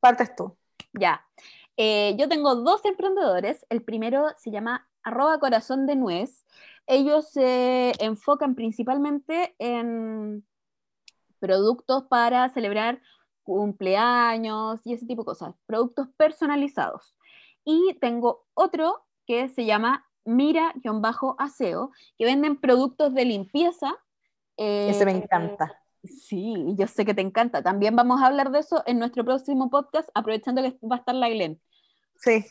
Partes tú. Ya. Eh, yo tengo dos emprendedores. El primero se llama arroba corazón de nuez. Ellos se enfocan principalmente en productos para celebrar cumpleaños y ese tipo de cosas, productos personalizados. Y tengo otro que se llama Mira-Aseo, que venden productos de limpieza. Ese me eh, encanta. Sí, yo sé que te encanta. También vamos a hablar de eso en nuestro próximo podcast, aprovechando que va a estar la Glen. Sí,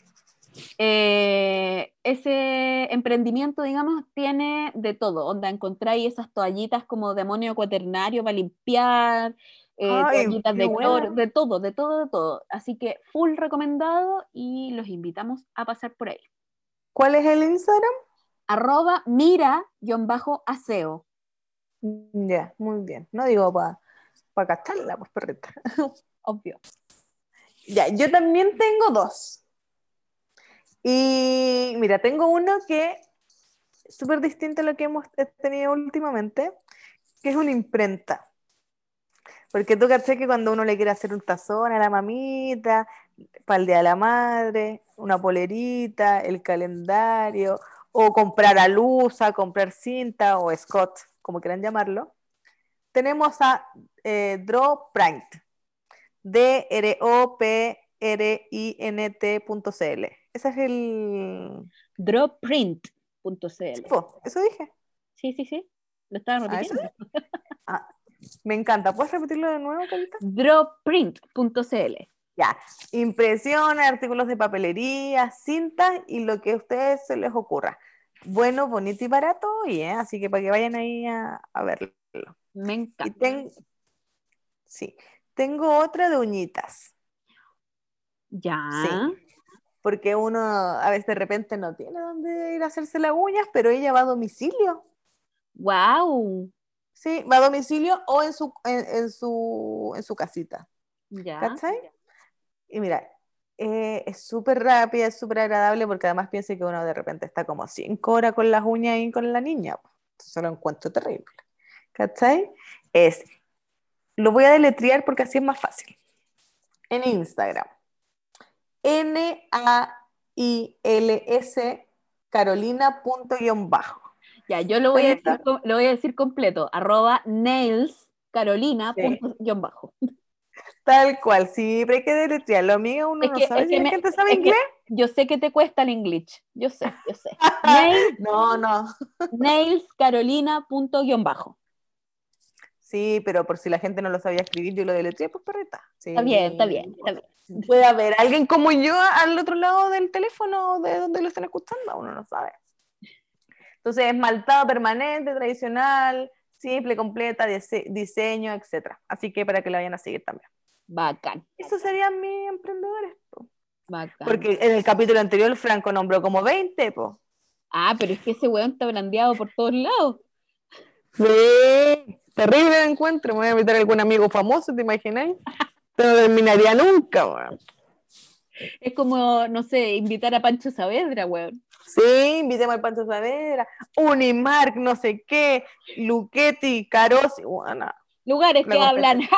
Eh, ese emprendimiento, digamos, tiene de todo. Onda, encontráis esas toallitas como demonio cuaternario para limpiar, eh, Ay, toallitas de buena. cloro, de todo, de todo, de todo. Así que full recomendado y los invitamos a pasar por ahí. ¿Cuál es el Instagram? Arroba mira-aseo. Ya, muy bien. No digo para pa gastarla, pues perrita. Obvio. Ya, yo también tengo dos. Y mira, tengo uno que es súper distinto a lo que hemos tenido últimamente, que es una imprenta. Porque tú caché que cuando uno le quiere hacer un tazón a la mamita, para el Día de la Madre, una polerita, el calendario, o comprar alusa, comprar cinta o Scott, como quieran llamarlo, tenemos a eh, Draw Print, D-R-O-P-R-I-N-T.cl. Ese es el. Dropprint.cl. Po, Eso dije. Sí, sí, sí. Lo estaba Ah, repitiendo. Ah, me encanta. ¿Puedes repetirlo de nuevo, Carita? Dropprint.cl. Ya. Impresiones, artículos de papelería, cintas y lo que a ustedes se les ocurra. Bueno, bonito y barato, y eh, así que para que vayan ahí a, a verlo. Me Y encanta. ten- sí, tengo otra de uñitas. Ya. Sí. Porque uno a veces de repente no tiene dónde ir a hacerse las uñas, pero ella va a domicilio. Wow. Sí, va a domicilio o en su, en, en su, en su casita. Ya. ¿Cachai? Y mira, eh, es súper rápida, es súper agradable porque además piensa que uno de repente está como cinco horas con las uñas y con la niña. Entonces lo encuentro terrible. ¿Cachai? Es, lo voy a deletrear porque así es más fácil. En Instagram. N-A-I-L-S carolina.bajo. Ya, yo lo voy, a decir, lo voy a decir completo. Arroba nails carolina punto guion bajo. Tal cual, sí, pero hay que deletrearlo, amiga. Uno Es no que- sabe si la me- gente sabe inglés. Yo sé que te cuesta el English. Yo sé, yo sé. Nails, No, no. nails carolina punto guion bajo. Sí, pero por si la gente no lo sabía escribir, yo lo deletreé, pues perrita. Sí. Está bien, está bien, está bien. Puede haber alguien como yo al otro lado del teléfono de donde lo están escuchando, uno no sabe. Entonces, esmaltado permanente, tradicional, simple, completa, dise- diseño, etcétera. Así que para que la vayan a seguir también. Bacán, Esos serían mis emprendedores. po. bacán. Porque en el capítulo anterior Franco nombró como 20, po. Ah, pero es que ese weón está brandeado por todos lados. Sí, terrible el encuentro. Me voy a invitar a algún amigo famoso, ¿te imagináis? Pero no terminaría nunca, weón. Es como, no sé, invitar a Pancho Saavedra, weón. Sí, invitemos al Pancho Saavedra, Unimark, no sé qué, Luchetti, Carosi, bueno, Lugares que hablan.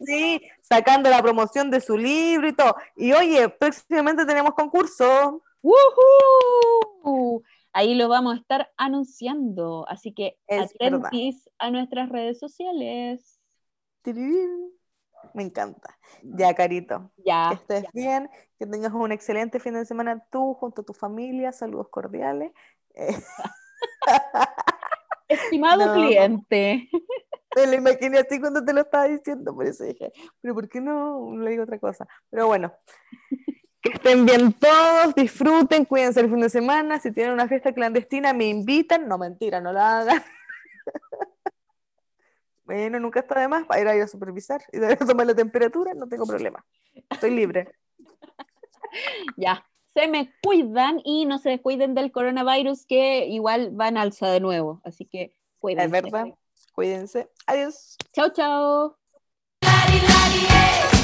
sí, sacando la promoción de su libro y todo. Y oye, próximamente tenemos concurso. ¡Woohoo! Ahí lo vamos a estar anunciando. Así que Es verdad. atentis a nuestras redes sociales. Me encanta. Ya, Carito, que Ya. estés bien, que tengas un excelente fin de semana tú junto a tu familia, saludos cordiales. Eh, Estimado No. cliente. Me lo imaginé así cuando te lo estaba diciendo, por eso dije, pero ¿por qué no le digo otra cosa? Pero bueno, que estén bien todos, disfruten, cuídense el fin de semana, si tienen una fiesta clandestina me invitan, no mentira, no la hagan. Bueno, nunca está de más para ir a, ir a supervisar y de tomar la temperatura, no tengo problema. Estoy libre. Ya. Se me cuidan y no se descuiden del coronavirus que igual van alza de nuevo. Así que cuídense. Es verdad. Cuídense. Adiós. Chao, chao. Lari, lari, eh.